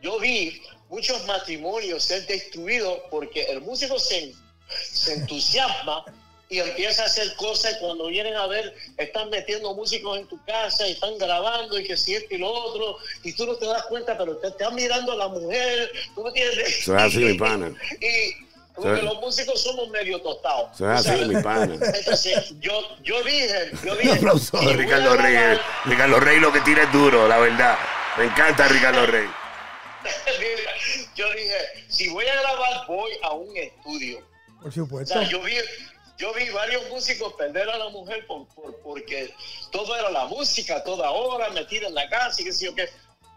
Speaker 5: yo vi muchos matrimonios ser destruidos porque el músico se, se entusiasma y empieza a hacer cosas y cuando vienen a ver están metiendo músicos en tu casa y están grabando y que si esto y lo otro y tú no te das cuenta pero te están mirando a la mujer tú me entiendes
Speaker 2: Eso es así, mi pana.
Speaker 5: y porque los músicos somos medio tostados
Speaker 2: así,
Speaker 5: ¿sabes?
Speaker 2: mi pana.
Speaker 5: entonces yo yo dije yo
Speaker 2: Un
Speaker 5: dije
Speaker 2: aplauso a Ricardo Rey.
Speaker 5: grabar-
Speaker 2: Ricardo Rey lo que tira es duro, la verdad. Me encanta Ricardo Rey.
Speaker 5: Yo dije si voy a grabar voy a un estudio
Speaker 3: Por
Speaker 5: O
Speaker 3: supuesto.
Speaker 5: sea, yo vi, yo vi varios músicos perder a la mujer por, por- porque todo era la música, toda hora, metida en la casa y qué sé yo qué.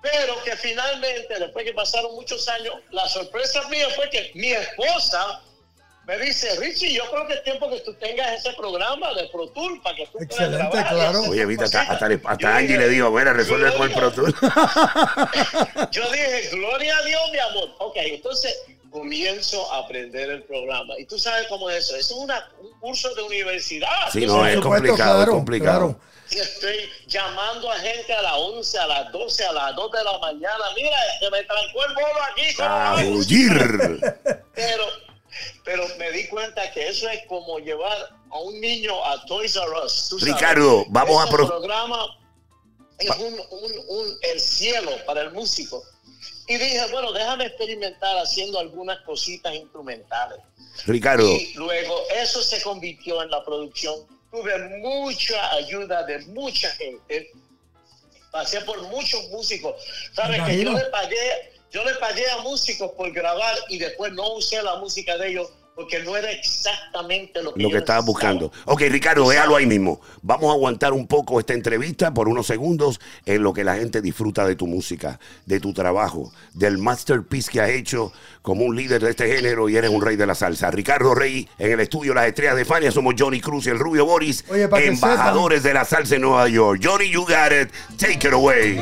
Speaker 5: Pero que finalmente, después que pasaron muchos años, la sorpresa mía fue que mi esposa me dice, Richie, yo creo que es tiempo que tú tengas ese programa de Pro Tour para que tú puedas
Speaker 3: Excelente,
Speaker 5: grabar y
Speaker 3: claro.
Speaker 2: Oye, viste, hasta,
Speaker 5: cositas".
Speaker 2: hasta, hasta Angie
Speaker 5: dije-
Speaker 2: le dijo, mira, resuelve con el Pro Tour.
Speaker 5: yo dije, gloria a Dios, mi amor. Ok, entonces comienzo a aprender el programa. Y tú sabes cómo es eso. Eso es una- un curso de universidad.
Speaker 2: Sí, no, es
Speaker 3: Por supuesto,
Speaker 2: complicado, es
Speaker 3: claro,
Speaker 2: complicado.
Speaker 3: claro.
Speaker 5: Y estoy llamando a gente a las 11, a las 12, a las 2 de la mañana. Mira, se me trancó el bolo aquí. Pero, pero me di cuenta que eso es como llevar a un niño a Toys R Us.
Speaker 2: Ricardo, vamos a pro-
Speaker 5: programa es un, un- un- el cielo para el músico. Y dije, bueno, déjame experimentar haciendo algunas cositas instrumentales.
Speaker 2: Ricardo,
Speaker 5: Y luego eso se convirtió en la producción. Tuve mucha ayuda de mucha gente. Pasé por muchos músicos. ¿Sabes que yo le pagué, yo le pagué a músicos por grabar y después no usé la música de ellos porque no era exactamente lo que,
Speaker 2: lo que estabas
Speaker 5: necesitaba.
Speaker 2: buscando. Ok, Ricardo, déjalo ahí mismo. Vamos a aguantar un poco esta entrevista por unos segundos en lo que la gente disfruta de tu música, de tu trabajo, del masterpiece que has hecho como un líder de este género y eres un rey de la salsa. Ricardo Rey en el estudio Las Estrellas de Fania. Somos Johnny Cruz y el Rubio Boris,
Speaker 3: Oye,
Speaker 2: embajadores de la salsa en Nueva York. Johnny, you got it. Take it away.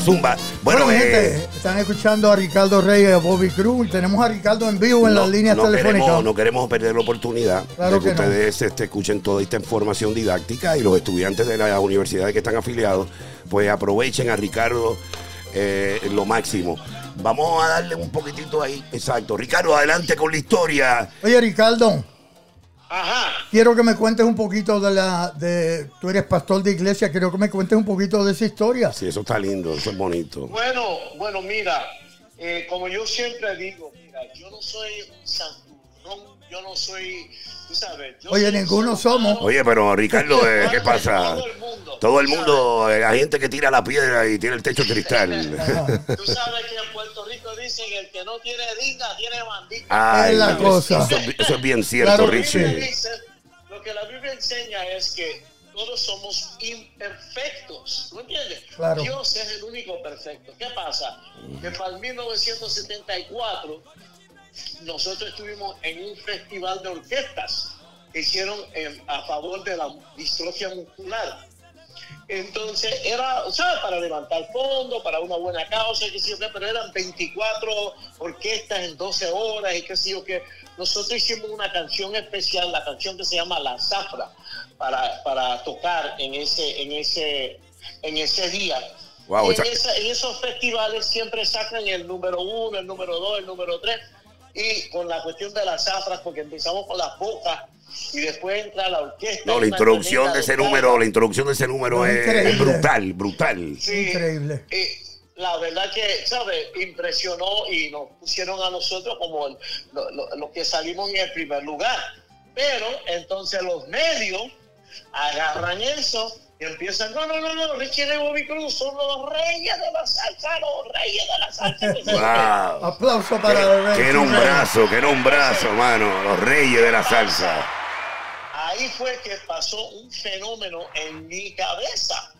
Speaker 2: Zumba. Bueno,
Speaker 3: Bueno,
Speaker 2: eh,
Speaker 3: gente, están escuchando a Ricardo Reyes a Bobby Cruz. Y tenemos a Ricardo en vivo en
Speaker 2: no,
Speaker 3: las líneas
Speaker 2: no
Speaker 3: telefónicas.
Speaker 2: Queremos, no queremos perder la oportunidad
Speaker 3: Claro
Speaker 2: de que,
Speaker 3: que no.
Speaker 2: ustedes este, escuchen toda esta información didáctica y los estudiantes de las universidades que están afiliados, pues aprovechen a Ricardo eh, lo máximo. Vamos a darle un poquitito ahí. Exacto. Ricardo, adelante con la historia.
Speaker 3: Oye, Ricardo,
Speaker 5: Ajá.
Speaker 3: quiero que me cuentes un poquito de la. de Tú eres pastor de iglesia, quiero que me cuentes un poquito de esa historia.
Speaker 2: Sí, eso está lindo, eso es bonito.
Speaker 5: Bueno, bueno, mira, eh, como yo siempre digo, mira, yo no soy un santurrón, yo no soy, tú sabes. yo
Speaker 3: Oye, ninguno somos.
Speaker 2: Oye, pero Ricardo, eh, ¿qué pasa?
Speaker 5: Todo el mundo.
Speaker 2: Todo el mundo, eh, hay gente que tira la piedra y tiene el techo de cristal.
Speaker 5: Tú sabes que en Puerto Rico dicen el que no tiene dinga tiene bandita.
Speaker 2: Ay,
Speaker 3: Es la cosa.
Speaker 2: Eso, eso es bien cierto,
Speaker 3: Claro
Speaker 2: Richie.
Speaker 5: dice- lo que la Biblia enseña es que todos somos imperfectos. ¿No entiendes?
Speaker 3: Claro.
Speaker 5: Dios es el único perfecto. ¿Qué pasa? Que para el 1974 nosotros estuvimos en un festival de orquestas que hicieron eh, a favor de la distrofia muscular. Entonces era, ¿sabes? Para levantar fondos, para una buena causa, qué sé yo qué, pero eran 24 orquestas en 12 horas y qué sé yo qué. Nosotros hicimos una canción especial, la canción que se llama La Zafra, para, para tocar en ese, en ese, en ese día.
Speaker 2: Wow,
Speaker 5: Y en,
Speaker 2: esa-
Speaker 5: en esos festivales siempre sacan el número uno, el número dos, el número tres. Y con la cuestión de las zafras, porque empezamos con las bocas y después entra la orquesta.
Speaker 2: No, la introducción de ese número, la introducción de ese número
Speaker 3: No,
Speaker 2: es, brutal, brutal.
Speaker 5: Sí,
Speaker 3: Increíble.
Speaker 5: y la verdad que, ¿sabes? Impresionó y nos pusieron a nosotros como el- lo- lo- los que salimos en el primer lugar. Pero entonces los medios agarran eso y empiezan, no, no, no, no, Richie y Bobby Cruz son los reyes de la salsa, los reyes de la salsa.
Speaker 2: Wow.
Speaker 3: Aplauso para
Speaker 2: Qué, qué nombrazo, qué nombrazo, mano. Los reyes de la salsa.
Speaker 5: ahí fue que pasó un fenómeno en mi cabeza.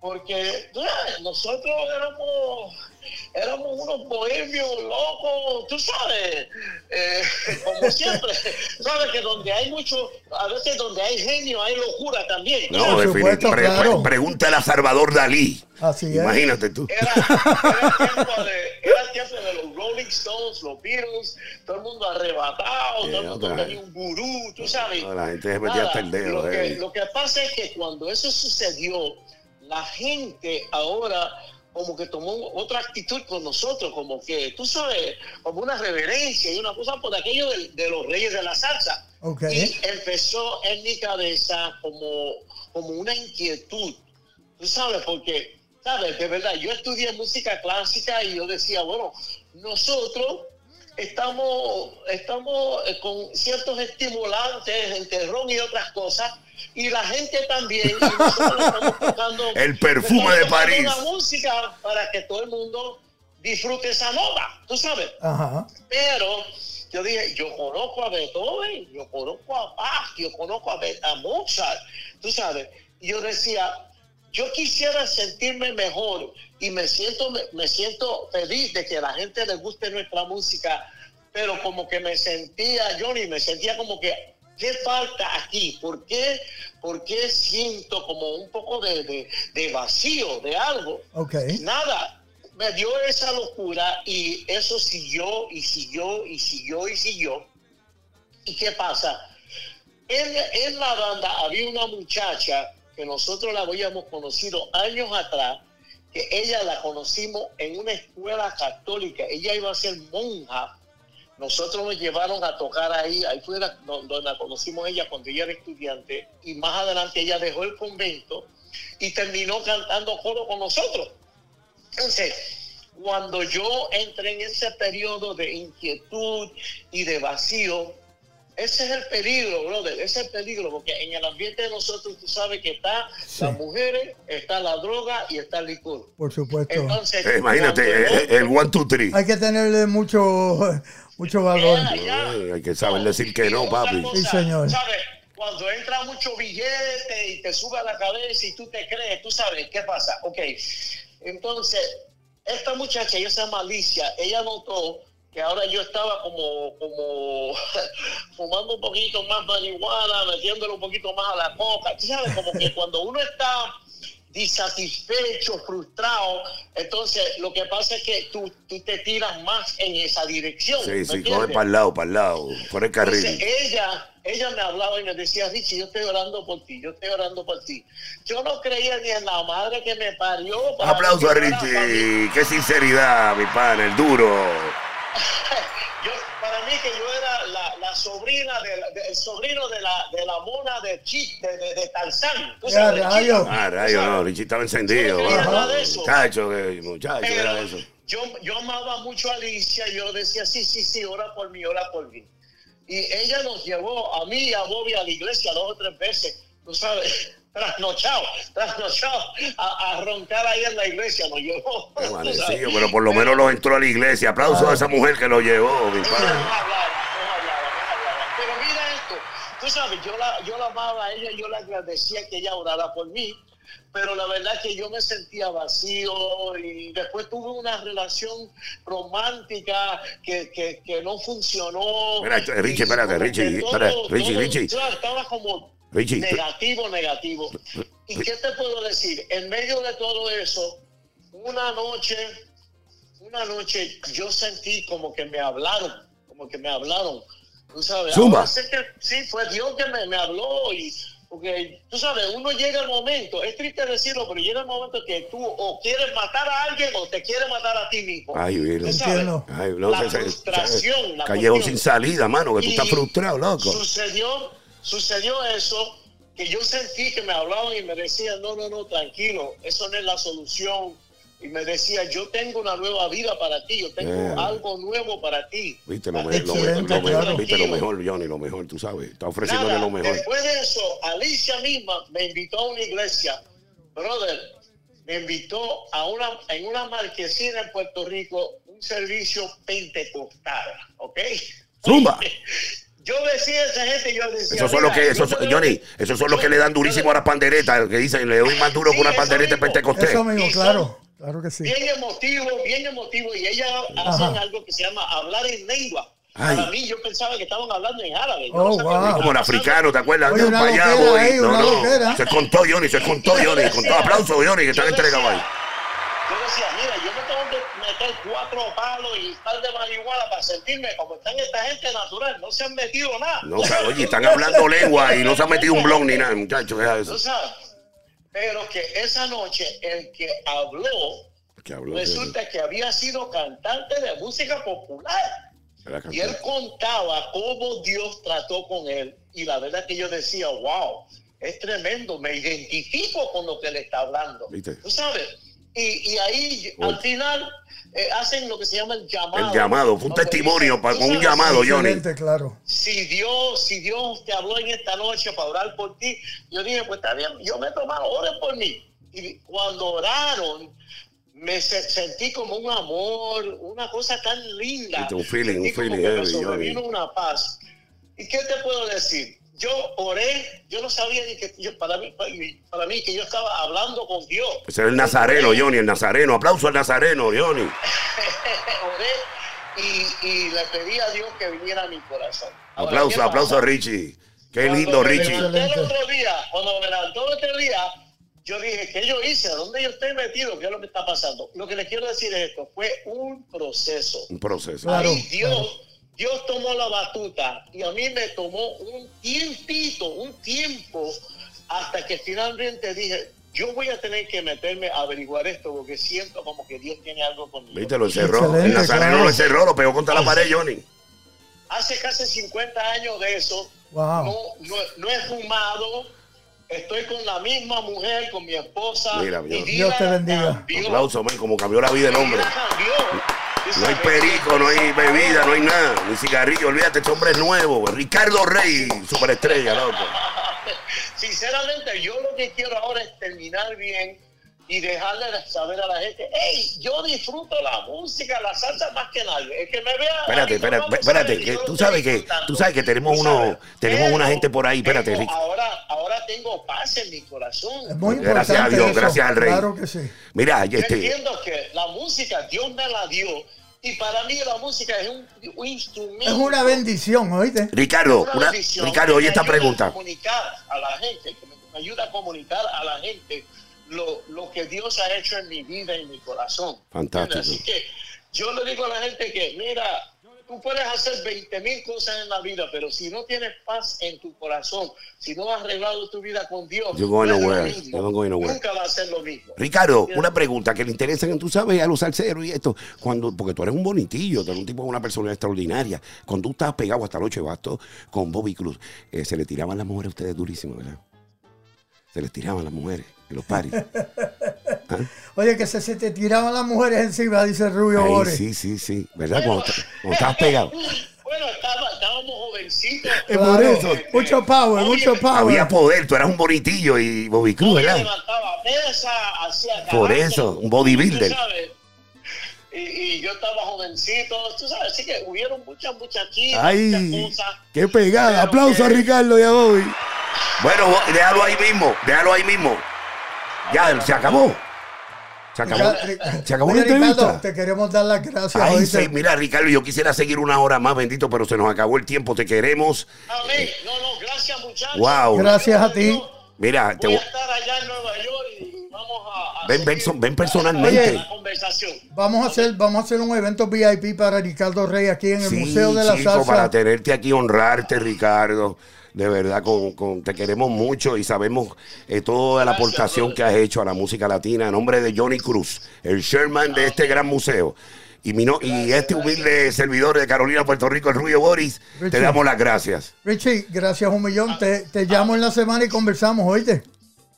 Speaker 5: Porque tú sabes, nosotros éramos, éramos unos bohemios locos, tú sabes, eh, como siempre. Sabes que donde hay mucho, a veces donde hay genio hay locura también.
Speaker 2: No, definit-
Speaker 3: supuesto,
Speaker 2: pre-
Speaker 3: claro.
Speaker 2: pre- pregúntale a Salvador Dalí.
Speaker 3: Así es.
Speaker 2: Imagínate tú.
Speaker 5: Era, era, el tiempo de, era el tiempo de los Rolling Stones, los Beatles, todo el mundo arrebatado, todo el mundo tenía un gurú, tú sabes.
Speaker 2: No, la gente se metía hasta el dedo,
Speaker 5: Lo que,
Speaker 2: eh.
Speaker 5: lo que pasa es que cuando eso sucedió, la gente ahora como que tomó otra actitud con nosotros, como que, tú sabes, como una reverencia y una cosa por aquello de, de los reyes de la salsa.
Speaker 3: Ok.
Speaker 5: Y empezó en mi cabeza como, como una inquietud, tú sabes, porque, sabes, de verdad, yo estudié música clásica y yo decía, bueno, nosotros estamos, estamos eh, con ciertos estimulantes, el terrón y otras cosas, y la gente también, y nosotros estamos tocando
Speaker 2: El perfume de París.
Speaker 5: una música para que todo el mundo disfrute esa nota, tú sabes.
Speaker 3: Ajá.
Speaker 5: Pero yo dije, yo conozco a Beethoven, yo conozco a Bach, yo conozco a, Be- a Mozart, tú sabes. Y yo decía, yo quisiera sentirme mejor y me siento, me, siento feliz de que a la gente le guste nuestra música, pero como que me sentía, Johnny, me sentía como que, ¿qué falta aquí? ¿Por qué, por qué siento como un poco de, de- de vacío, de algo?
Speaker 3: Ok.
Speaker 5: Nada, me dio esa locura y eso siguió y siguió y siguió y siguió. ¿Y qué pasa? En, en la banda había una muchacha que nosotros la habíamos conocido años atrás, que ella la conocimos en una escuela católica. Ella iba a ser monja. Nosotros nos llevaron a tocar ahí, ahí fue donde la conocimos ella cuando ella era estudiante, y más adelante ella dejó el convento y terminó cantando coro con nosotros. Entonces, cuando yo entré en ese periodo de inquietud y de vacío, ese es el peligro, brother, ese es el peligro, porque en el ambiente de nosotros tú sabes que está
Speaker 3: Sí.
Speaker 5: las mujeres, está la droga y está el licor.
Speaker 3: Por supuesto.
Speaker 5: Entonces,
Speaker 2: Eh, imagínate, eh,
Speaker 5: yo-
Speaker 2: el one, two, three.
Speaker 3: Hay que tenerle mucho, mucho valor.
Speaker 5: Ya, ya.
Speaker 2: Eh, hay que saber decir que
Speaker 5: y
Speaker 2: no, papi.
Speaker 3: Sí, señor.
Speaker 5: ¿sabes? Cuando entra mucho billete y te sube a la cabeza y tú te crees, tú sabes qué pasa. Ok, entonces, esta muchacha, ella se llama Alicia, ella notó que ahora yo estaba como, como fumando un poquito más marihuana, metiéndole un poquito más a la coca. Tú sabes, como que cuando uno está disatisfecho, frustrado. Entonces, lo que pasa es que tú, tú te tiras más en esa dirección.
Speaker 2: Sí,
Speaker 5: ¿me
Speaker 2: sí, coge para el lado, para el lado, por el
Speaker 5: Entonces,
Speaker 2: carril.
Speaker 5: ella, ella me hablaba y me decía, Richie, yo estoy orando por ti, yo estoy orando por ti. Yo no creía ni en la madre que me parió. para
Speaker 2: Aplauso a. Richie. Qué sinceridad, mi pan, el duro.
Speaker 5: Yo, para mí que yo era la, la sobrina, de, de- el sobrino de la, de la mona de Chip, de, de, de Tarzán. ¿Tú
Speaker 3: Ya,
Speaker 5: sabes. Chita?
Speaker 2: Ah,
Speaker 5: ¿Tú
Speaker 2: rayo, no, Richie estaba encendido.
Speaker 5: Yo no quería
Speaker 2: Ajá.
Speaker 5: nada de eso.
Speaker 2: Muchacho, muchacho, era eso.
Speaker 5: yo, yo amaba mucho a Alicia y yo decía, sí, sí, sí, ora por mí, ora por mí. Y ella nos llevó a mí y a Bobby a la iglesia dos o tres veces, tú sabes, trasnochado, trasnochado, a, a roncar ahí en la iglesia, nos llevó.
Speaker 2: Amanecido, pero por lo menos lo entró a la iglesia. Aplauso a esa mujer que lo llevó, mi
Speaker 5: hablaba. Pero mira esto, tú sabes, yo la, yo la amaba a ella, yo le agradecía que ella orara por mí, pero la verdad es que yo me sentía vacío y después tuve una relación romántica que, que, que no funcionó.
Speaker 2: Mira, Richie, espérate, Richie, espera, Richie, Richie.
Speaker 5: claro, estaba como
Speaker 2: Richie, tú-
Speaker 5: negativo, negativo. ¿Y qué te puedo decir? En medio de todo eso, una noche, una noche yo sentí como que me hablaron, como que me hablaron. Tú sabes,
Speaker 2: Zumba.
Speaker 5: que sí, fue Dios que me, me habló y porque tú sabes, uno llega el momento, es triste decirlo, pero llega el momento que tú o quieres matar a alguien o te quieres matar a ti mismo.
Speaker 2: Ay.
Speaker 5: Tú
Speaker 3: Entiendo.
Speaker 2: Ay, no,
Speaker 5: la
Speaker 2: se- se-
Speaker 5: frustración, la
Speaker 2: Callejón
Speaker 5: cuestión.
Speaker 2: sin salida, mano, que tú
Speaker 5: Y
Speaker 2: estás frustrado, loco.
Speaker 5: Sucedió, sucedió eso, que yo sentí que me hablaban y me decían, no, no, no, tranquilo, eso no es la solución. Y me decía, yo tengo una nueva vida para ti, yo tengo algo nuevo para ti.
Speaker 2: Viste lo,
Speaker 5: Ah,
Speaker 2: me- lo, me-
Speaker 3: Excelente,
Speaker 2: lo mejor,
Speaker 3: claro.
Speaker 2: viste lo mejor, Johnny, lo mejor, tú sabes. Está ofreciéndole
Speaker 5: Nada,
Speaker 2: lo mejor.
Speaker 5: Después de eso, Alicia misma me invitó a una iglesia. Brother, me invitó a una, en una marquesina en Puerto Rico, un servicio pentecostal, ¿ok?
Speaker 2: Zumba.
Speaker 5: Yo decía a esa gente, yo decía...
Speaker 2: Esos son los
Speaker 5: "Mira,
Speaker 2: que,
Speaker 5: me
Speaker 2: Johnny, esos son los que le dan durísimo a las panderetas, que dicen, le doy más duro que una
Speaker 5: eso
Speaker 2: pandereta
Speaker 5: mismo.
Speaker 2: pentecostés.
Speaker 3: Eso mismo, claro. Claro que sí.
Speaker 5: Bien emotivo, bien emotivo. Y ellas hacen algo que se llama hablar en lengua.
Speaker 2: Ay.
Speaker 5: Para mí, yo pensaba que estaban hablando en árabe. Yo
Speaker 3: Oh,
Speaker 5: no sabía
Speaker 3: wow.
Speaker 5: lo que
Speaker 2: Como el
Speaker 5: estaba
Speaker 2: africano, ¿te acuerdas?
Speaker 3: Oye, una
Speaker 2: allá,
Speaker 3: ahí,
Speaker 2: No,
Speaker 3: una
Speaker 2: no.
Speaker 3: loquera.
Speaker 2: Se contó, Johnny, se contó, Johnny. Con todo aplauso, Johnny, que están
Speaker 5: Yo
Speaker 2: entregados ahí.
Speaker 5: decía- Yo decía, mira, yo me tengo que meter cuatro palos y par de marihuana para sentirme como están esta gente natural. No se han metido nada.
Speaker 2: No, oye, están hablando lengua y no se han metido un blog ni nada, muchachos. eso.
Speaker 5: Sabes. Pero que esa noche el que habló
Speaker 2: ¿Qué habló?
Speaker 5: resulta que había sido cantante de música popular. Y él contaba cómo Dios trató con él. Y la verdad que yo decía, wow, es tremendo, me identifico con lo que le está hablando.
Speaker 2: ¿Viste?
Speaker 5: Tú sabes. Y, y ahí al final eh, hacen lo que se llama el llamado.
Speaker 2: El llamado, fue un testimonio
Speaker 5: dicen,
Speaker 2: pa-
Speaker 5: "Tú
Speaker 2: con un llamado, Johnny.
Speaker 3: Claro.
Speaker 5: Si Dios, si Dios te habló en esta noche para orar por ti, yo dije, pues está bien, yo me he tomado, oren por mí. Y cuando oraron, me se- sentí como un amor, una cosa tan linda.
Speaker 2: Un feeling,
Speaker 5: Sentí
Speaker 2: un
Speaker 5: como
Speaker 2: feeling
Speaker 5: que me sobrevino una paz. ¿Y qué te puedo decir? Yo oré, yo no sabía ni que yo, para mí, para mí que yo estaba hablando con Dios.
Speaker 2: Ese es el nazareno, Johnny, el nazareno. Aplauso al nazareno, Johnny.
Speaker 5: oré y, y le pedí a Dios que viniera a mi corazón. Ahora,
Speaker 2: Aplauso,
Speaker 5: ¿qué
Speaker 2: aplauso a? Richie. Qué
Speaker 5: Cuando
Speaker 2: lindo,
Speaker 5: me
Speaker 2: Richie.
Speaker 5: el otro día, cuando me levantó el otro día, yo dije, ¿qué yo hice? ¿Dónde yo estoy metido? ¿Qué es lo que está pasando? Lo que les quiero decir es esto, fue un proceso.
Speaker 2: Un proceso.
Speaker 3: Claro.
Speaker 5: Ahí Dios, Dios tomó la batuta y a mí me tomó un tiempito, un tiempo, hasta que finalmente dije, yo voy a tener que meterme a averiguar esto porque siento como que Dios tiene algo conmigo.
Speaker 2: Viste, lo encerró.
Speaker 3: Excelente,
Speaker 2: El nazareno
Speaker 3: claro.
Speaker 2: lo encerró, lo pegó contra la pared, Johnny.
Speaker 5: Hace casi 50 años de eso,
Speaker 3: Wow.
Speaker 5: no, no, no he fumado, estoy con la misma mujer, con mi esposa.
Speaker 2: Mira,
Speaker 5: mi
Speaker 2: Dios.
Speaker 3: te bendiga.
Speaker 5: cambió.
Speaker 2: Aplauso, man, como cambió la vida del
Speaker 5: Mi
Speaker 2: hombre.
Speaker 5: cambió.
Speaker 2: No hay perico, no hay bebida, no hay nada, ni cigarrillo. Olvídate, este hombre es nuevo. Ricardo Rey, superestrella, loco.
Speaker 5: Sinceramente, yo lo que quiero ahora es terminar bien y dejarle saber a la gente, hey, yo disfruto la música, la salsa más que nadie. El que me vea.
Speaker 2: Espérate, espérate,
Speaker 5: no,
Speaker 2: espérate, que tú sabes que- tú sabes que tenemos uno- tenemos una gente por ahí, espérate, Rick.
Speaker 5: Ahora, ahora tengo paz en mi
Speaker 3: Es
Speaker 5: corazón.
Speaker 3: muy
Speaker 2: Gracias
Speaker 3: importante
Speaker 2: a Dios,
Speaker 3: eso.
Speaker 2: gracias al Rey.
Speaker 3: Claro que sí.
Speaker 2: Mira,
Speaker 5: Yo
Speaker 2: este,
Speaker 5: entiendo que la música Dios me la dio y para mí la música es un, un instrumento.
Speaker 3: Es una bendición, ¿oíste?
Speaker 2: Ricardo,
Speaker 5: una
Speaker 2: una-
Speaker 5: bendición
Speaker 2: Ricardo, oye esta
Speaker 5: a
Speaker 2: pregunta.
Speaker 5: comunicar a la gente, que me, me ayuda a comunicar a la gente lo, lo que Dios ha hecho en mi vida y en mi corazón.
Speaker 2: Fantástico.
Speaker 5: Así que yo le digo a la gente que, mira, tú puedes hacer 20 mil cosas en la vida, pero si no tienes paz en tu corazón, si no has arreglado tu vida con Dios,
Speaker 2: You're going nowhere.
Speaker 5: mismo.
Speaker 2: You're not going nowhere.
Speaker 5: nunca va a ser lo mismo.
Speaker 2: Ricardo, una pregunta que le interesa, que tú sabes, a los salseros y esto, cuando, porque tú eres un bonitillo, tú eres un tipo, una persona extraordinaria. Cuando tú estabas pegado hasta el 8 de bastos con Bobby Cruz, eh, se le tiraban las mujeres a ustedes durísimo, ¿verdad? Se les tiraban las mujeres los paris. ¿Ah?
Speaker 3: Oye, que se, se te tiraban las mujeres encima, dice Rubio
Speaker 2: Ay,
Speaker 3: Bores.
Speaker 2: sí, sí, sí, ¿verdad? Cuando, cuando estabas pegado.
Speaker 5: Bueno, estaba- estábamos jovencitos.
Speaker 2: Es por eso.
Speaker 3: Mucho power,
Speaker 5: Oye,
Speaker 3: mucho power.
Speaker 2: Había poder, tú eras un bonitillo y Bobby Cruz, ¿verdad?
Speaker 5: levantaba pesa, hacía
Speaker 2: Por eso, un bodybuilder.
Speaker 5: tú sabes. Y, y yo estaba jovencito, tú sabes, así que hubieron muchas muchachitas,
Speaker 2: Ay,
Speaker 5: muchas cosas.
Speaker 2: qué pegada. Aplauso a Ricardo y a Bobby. Bueno, déjalo ahí mismo, déjalo ahí mismo. Ya, se acabó. Se acabó. Se acabó la
Speaker 3: Ricardo,
Speaker 2: entrevista.
Speaker 3: te queremos dar las gracias.
Speaker 2: Ay, sí, mira, Ricardo, yo quisiera seguir una hora más, bendito, pero se nos acabó el tiempo. Te queremos.
Speaker 5: Amén. No, no, gracias muchachos.
Speaker 2: Wow.
Speaker 3: Gracias a ti.
Speaker 2: Mira, te
Speaker 5: Voy a estar allá en Nueva York y vamos a... a
Speaker 2: Ven, ven, personalmente.
Speaker 5: Conversación.
Speaker 3: Vamos a hacer, vamos a hacer un evento VIP para Ricardo Rey aquí en el
Speaker 2: Sí,
Speaker 3: Museo de la
Speaker 2: chico,
Speaker 3: Salsa.
Speaker 2: para tenerte aquí, honrarte, Ricardo. De verdad, con, con- te queremos mucho y sabemos eh, toda la aportación que has hecho a la música latina. En nombre de Johnny Cruz, el Sherman de este gran museo. Y, mi no- y este humilde servidor de Carolina, Puerto Rico, el Rubio Boris, te damos las gracias.
Speaker 3: Richie, gracias un millón. Te, te llamo en la semana y conversamos, ¿oíste?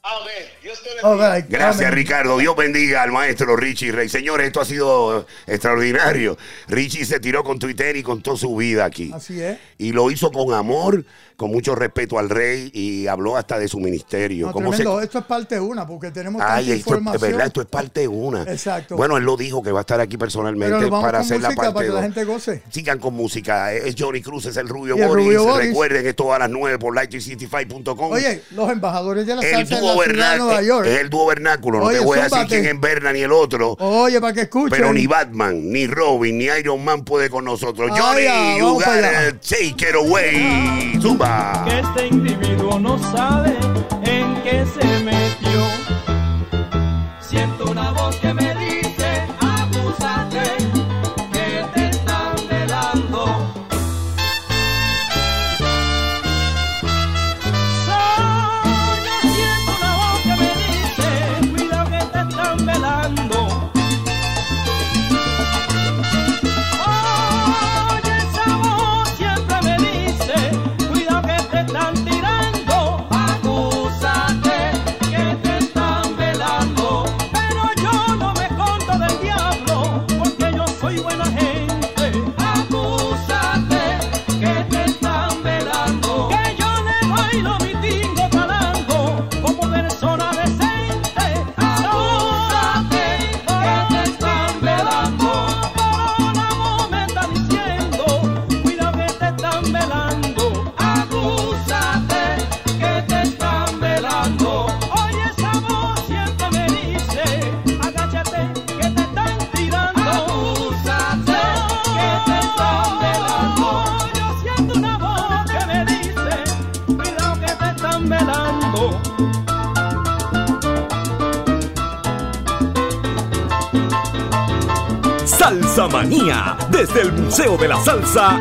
Speaker 5: Amén. Dios te bendiga.
Speaker 3: Right,
Speaker 2: Gracias. Ricardo. Dios bendiga al maestro Richie Rey. Señores, esto ha sido extraordinario. Richie se tiró con Twitter y contó su vida aquí.
Speaker 3: Así es.
Speaker 2: Y lo hizo con amor, con mucho respeto al rey y habló hasta de su ministerio.
Speaker 3: No,
Speaker 2: ¿Cómo se-
Speaker 3: tremendo. Esto es parte una, porque tenemos tanta
Speaker 2: Ay, esto es verdad, esto es parte una.
Speaker 3: Exacto.
Speaker 2: Bueno, él lo dijo que va a estar aquí personalmente para hacer la parte
Speaker 3: para que la
Speaker 2: dos.
Speaker 3: gente goce.
Speaker 2: Sigan con música. Es Johnny Cruz, es el Rubio
Speaker 3: el
Speaker 2: Boris.
Speaker 3: Rubio Boris.
Speaker 2: Recuerden, esto a las 9 por light365.com.
Speaker 3: Oye, los embajadores de la
Speaker 2: el
Speaker 3: salsa
Speaker 2: dúo
Speaker 3: la ciudad de Nueva. York.
Speaker 2: Es el dúo vernáculo. No
Speaker 3: Oye,
Speaker 2: te voy a decir quién es Berna ni el otro.
Speaker 3: Oye, para que escuchen.
Speaker 2: Pero ni Batman, ni Robin, ni Iron Man puede con nosotros.
Speaker 3: Ay,
Speaker 2: Johnny,
Speaker 3: ah,
Speaker 2: you gotta take it away. Zumba.
Speaker 6: Que este individuo no sabe en qué se metió.
Speaker 7: De la Salsa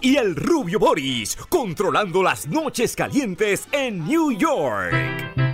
Speaker 7: Y el Rubio Boris, controlando las noches calientes en New York.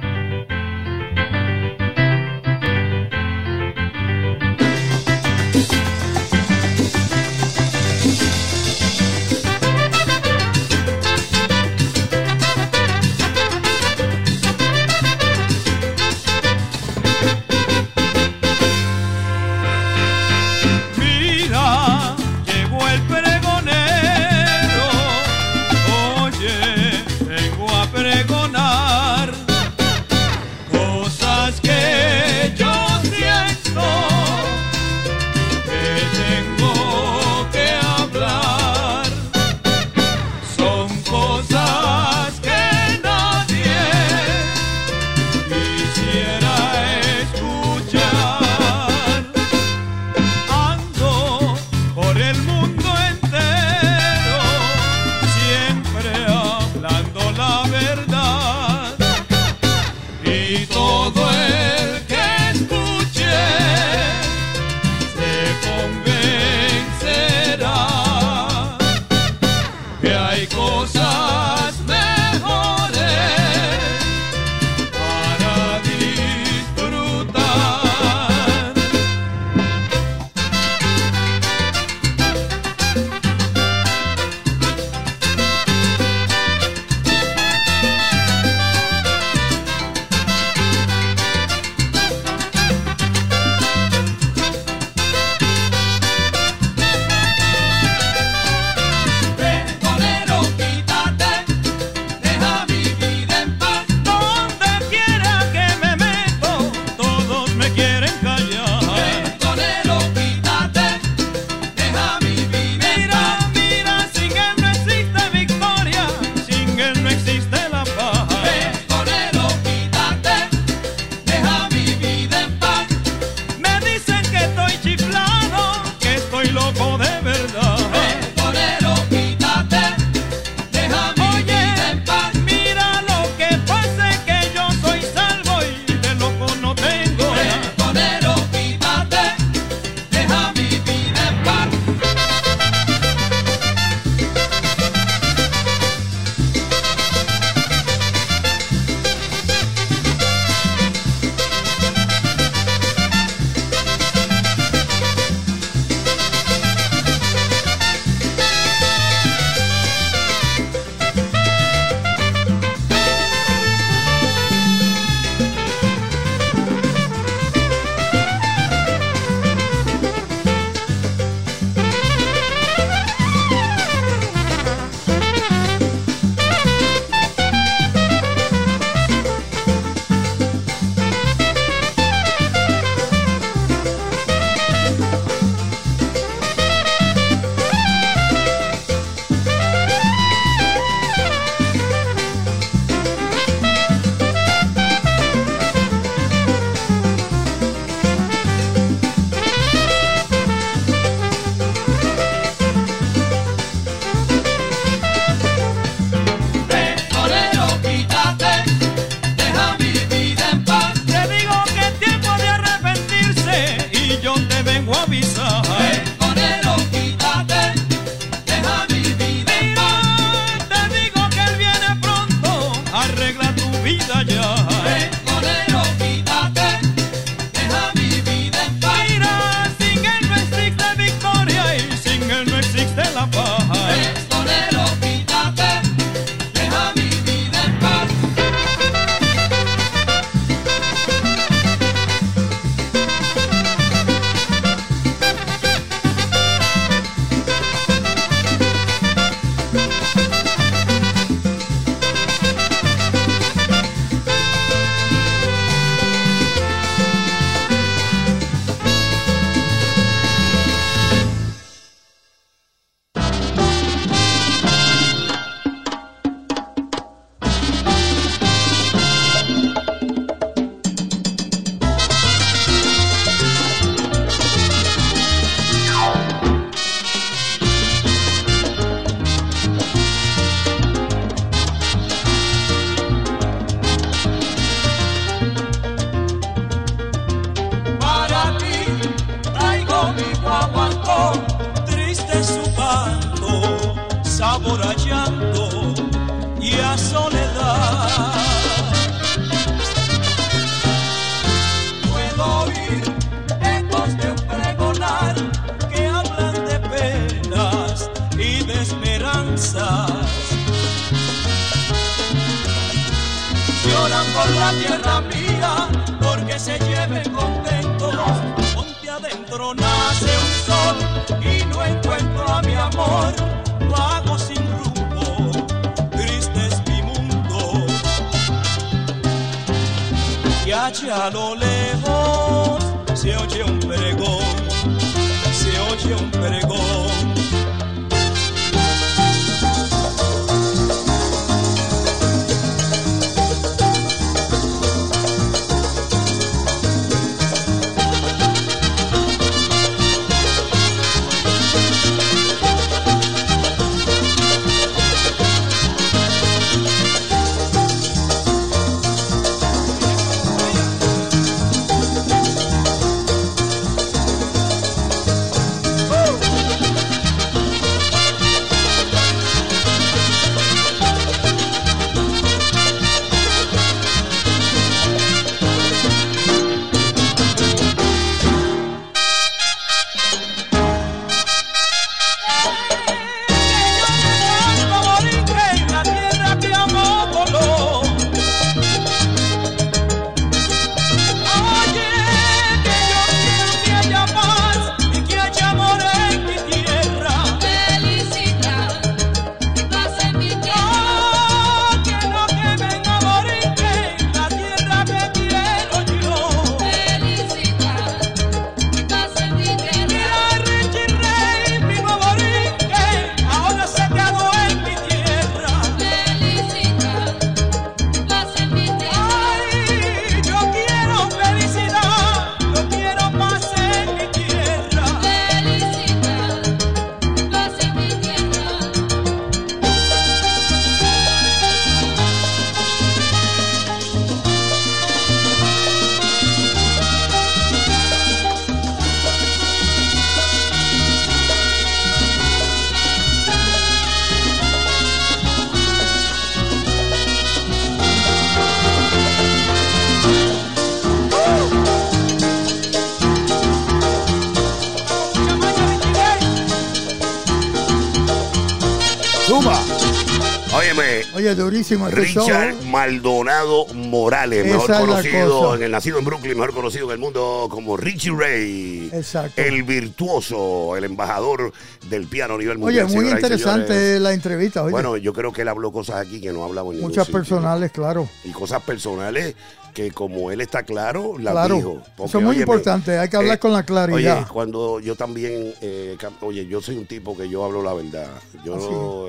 Speaker 6: Oye,
Speaker 3: este
Speaker 2: Richard
Speaker 3: show.
Speaker 2: Maldonado Morales,
Speaker 3: Esa
Speaker 2: mejor conocido, en el nacido en Brooklyn, mejor conocido en el mundo como Richie Ray.
Speaker 3: Exacto.
Speaker 2: El virtuoso, el embajador del piano a nivel
Speaker 3: Oye,
Speaker 2: mundial.
Speaker 3: muy
Speaker 2: señoras y
Speaker 3: interesante la entrevista. Oye,
Speaker 2: Bueno, yo creo que él habló cosas aquí que no ningún
Speaker 3: muchas personales, claro.
Speaker 2: Y cosas personales que como él está claro,
Speaker 3: Claro.
Speaker 2: dijo. Porque,
Speaker 3: Eso es muy importante, hay que hablar con la claridad.
Speaker 2: Oye, cuando yo también, eh, oye, yo soy un tipo que yo hablo la verdad. Yo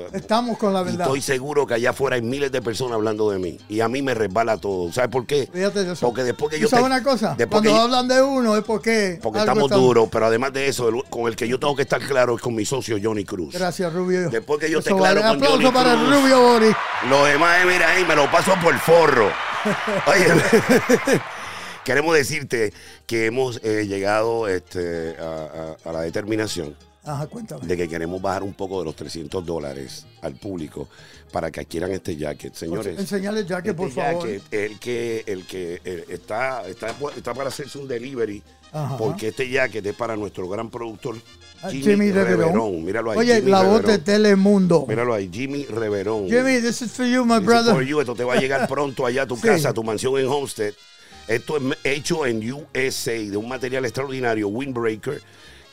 Speaker 3: Así, Estamos con la verdad.
Speaker 2: estoy seguro que allá afuera hay miles de personas hablando de mí. Y a mí me resbala todo. ¿Sabes por qué?
Speaker 3: Fíjate eso.
Speaker 2: Porque después que
Speaker 3: ¿Tú
Speaker 2: yo
Speaker 3: sabes una cosa? Cuando
Speaker 2: yo-
Speaker 3: hablan de uno es porque.
Speaker 2: Porque estamos
Speaker 3: está-
Speaker 2: duros, pero además de eso, el- con el que yo tengo que estar claro es con mi socio Johnny Cruz.
Speaker 3: Gracias, Rubio.
Speaker 2: Después que yo
Speaker 3: Eso
Speaker 2: te claro
Speaker 3: vale.
Speaker 2: con
Speaker 3: Aplauso
Speaker 2: Johnny
Speaker 3: para el
Speaker 2: Cruz.
Speaker 3: Rubio Boris.
Speaker 2: Lo demás, eh, mira ahí, me lo paso por forro. Oye, queremos decirte que hemos eh, llegado este, a, la determinación
Speaker 3: Ajá, cuéntame.
Speaker 2: de que queremos bajar un poco de los 300 dólares al público para que adquieran este jacket. Señores,
Speaker 3: Enseñale ya que,
Speaker 2: este
Speaker 3: por favor.
Speaker 2: jacket, el que, el que eh, está, está, está para hacerse un delivery,
Speaker 3: Ajá.
Speaker 2: porque este jacket es para nuestro gran productor
Speaker 3: Ah,
Speaker 2: Jimmy,
Speaker 3: Jimmy Reverón.
Speaker 2: Reverón. Míralo ahí.
Speaker 3: Oye,
Speaker 2: Jimmy
Speaker 3: la voz de
Speaker 2: Reverón.
Speaker 3: Telemundo.
Speaker 2: Míralo ahí, Jimmy Reverón.
Speaker 3: Jimmy, this is for you, my brother.
Speaker 2: for you. Esto te va a llegar pronto allá a tu
Speaker 3: Sí.
Speaker 2: casa, a tu mansión en Homestead. Esto es hecho en USA, de un material extraordinario, Windbreaker,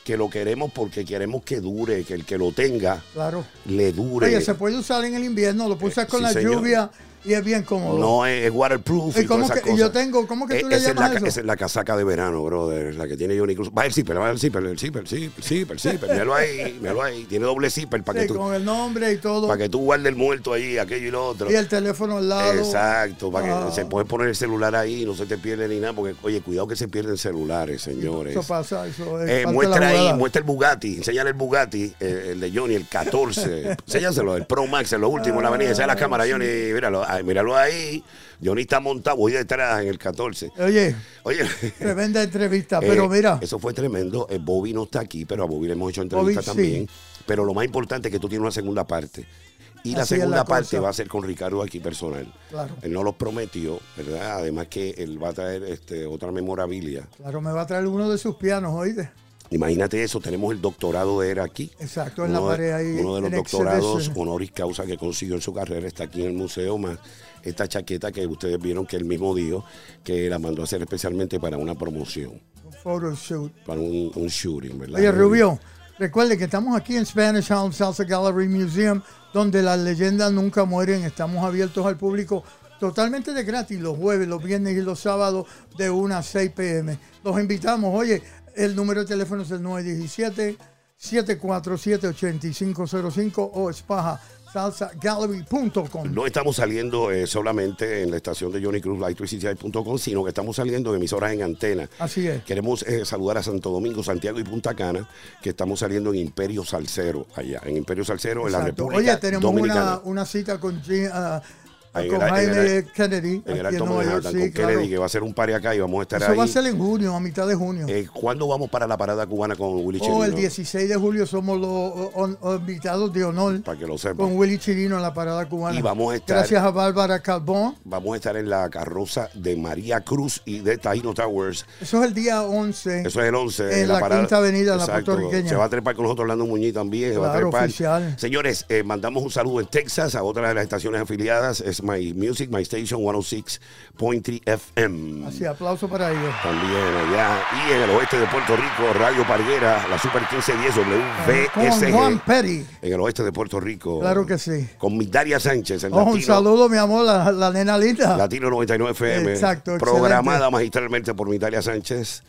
Speaker 2: que lo queremos porque queremos que dure, que el que lo tenga
Speaker 3: Claro.
Speaker 2: le dure.
Speaker 3: Oye, se puede usar en el invierno, lo puse
Speaker 2: Eh,
Speaker 3: con
Speaker 2: sí,
Speaker 3: la
Speaker 2: señor.
Speaker 3: lluvia y es bien cómodo.
Speaker 2: No es, es waterproof.
Speaker 3: ¿Y
Speaker 2: todas esas
Speaker 3: que- y yo
Speaker 2: cosas.
Speaker 3: tengo- cómo que tú
Speaker 2: Eh,
Speaker 3: le
Speaker 2: esa es
Speaker 3: llamas
Speaker 2: la? Esa es la casaca de verano, brother, la que tiene Johnny Cruz. Va el zipper, va el zipper, el zipper, el zipper, el zipper, el zipper. Míralo ahí, míralo ahí. Tiene doble zipper para
Speaker 3: Sí,
Speaker 2: que tú
Speaker 3: con el nombre y todo.
Speaker 2: para que tú guardes el muerto ahí, aquello y lo otro.
Speaker 3: Y el teléfono al lado.
Speaker 2: Exacto, para que
Speaker 3: Ah.
Speaker 2: se puede poner el celular ahí no se te pierde ni nada, porque oye, cuidado que se pierden celulares, señores.
Speaker 3: Eso pasa, eso es
Speaker 2: Eh,
Speaker 3: parte de
Speaker 2: muestra
Speaker 3: la
Speaker 2: ahí, muestra el Bugatti, enséñale el Bugatti, eh, el de Johnny, el 14. Enséñaselo, el Pro Max, en lo último, en la avenida. Enseña la cámara, Johnny, míralo, ahí, míralo ahí. Johnny está montado, voy detrás en el 14.
Speaker 3: Oye,
Speaker 2: Oye,
Speaker 3: tremenda entrevista,
Speaker 2: eh,
Speaker 3: pero mira,
Speaker 2: Eso fue tremendo. Eh, Bobby no está aquí, pero a Bobby le hemos hecho entrevistas
Speaker 3: Bobby, sí.
Speaker 2: también. Pero lo más importante es que tú tienes una segunda parte. Y la
Speaker 3: Así
Speaker 2: segunda
Speaker 3: la
Speaker 2: parte va a ser con Ricardo aquí personal.
Speaker 3: Claro.
Speaker 2: Él no lo prometió, ¿verdad? Además que él va a traer este, otra memorabilia.
Speaker 3: claro, me va a traer uno de sus pianos, oíste.
Speaker 2: Imagínate eso, tenemos el doctorado de él aquí.
Speaker 3: Exacto, en la
Speaker 2: Uno
Speaker 3: pared ahí.
Speaker 2: Uno de los doctorados
Speaker 3: exhibition.
Speaker 2: honoris causa que consiguió en su carrera está aquí en el museo, más esta chaqueta que ustedes vieron que él mismo dijo que la mandó a hacer especialmente para una promoción,
Speaker 3: Un photoshoot.
Speaker 2: para un, un shooting, ¿verdad?
Speaker 3: Oye, Rubio, recuerde que estamos aquí en Spanish Harlem Salsa Gallery Museum, donde las leyendas nunca mueren. Estamos abiertos al público totalmente de gratis los jueves, los viernes y los sábados de 1 a 6 pm. Los invitamos. Oye, el número de teléfono es el 917-747-8505 o espajasalsagallery.com.
Speaker 2: No estamos saliendo eh, solamente en la estación de Johnny Cruz, light3cti.com, sino que estamos saliendo en emisoras en antena.
Speaker 3: Así es.
Speaker 2: Queremos eh, saludar a Santo Domingo, Santiago y Punta Cana, que estamos saliendo en Imperio Salcero, allá, en Imperio Salcero, en la
Speaker 3: Exacto.
Speaker 2: República
Speaker 3: Oye, tenemos
Speaker 2: Dominicana.
Speaker 3: una, una cita con, Jim-
Speaker 2: Ahí en
Speaker 3: con
Speaker 2: en
Speaker 3: Jaime Kennedy
Speaker 2: en el
Speaker 3: en
Speaker 2: Alto
Speaker 3: York. Sí,
Speaker 2: con
Speaker 3: claro.
Speaker 2: Kennedy, que va a ser un party acá y vamos a estar
Speaker 3: Eso
Speaker 2: ahí.
Speaker 3: va a ser en junio, a mitad de junio.
Speaker 2: Eh, ¿Cuándo vamos para la parada cubana con Willy
Speaker 3: Oh,
Speaker 2: Chirino?
Speaker 3: el 16 de julio somos los invitados de honor
Speaker 2: Para que lo sepan.
Speaker 3: con Willy Chirino en la parada cubana.
Speaker 2: Y vamos a estar-
Speaker 3: Gracias a Bárbara Calbón.
Speaker 2: Vamos a estar en la carroza de María Cruz y de Taino Towers.
Speaker 3: Eso es el día 11.
Speaker 2: Eso es el 11.
Speaker 3: En la Quinta Avenida, en la
Speaker 2: Exacto.
Speaker 3: puertorriqueña.
Speaker 2: Se va a trepar con nosotros Orlando Muñiz también. se va a
Speaker 3: Claro,
Speaker 2: trepar.
Speaker 3: oficial.
Speaker 2: Señores, eh, mandamos un saludo en Texas a otra de las estaciones afiliadas. Es My Music, My Station 106.3 FM.
Speaker 3: Así, aplauso para ellos.
Speaker 2: También allá. Y en el oeste de Puerto Rico, Radio Parguera, la Super 1510
Speaker 3: Con
Speaker 2: WVSG.
Speaker 3: Juan Petty.
Speaker 2: En el oeste de Puerto Rico.
Speaker 3: Claro que sí.
Speaker 2: Con Migdalia Sánchez,
Speaker 3: Oh, un saludo, mi amor, la, la nena linda.
Speaker 2: Latino 99 FM.
Speaker 3: Exacto,
Speaker 2: Programada magistralmente por Mitalia Sánchez.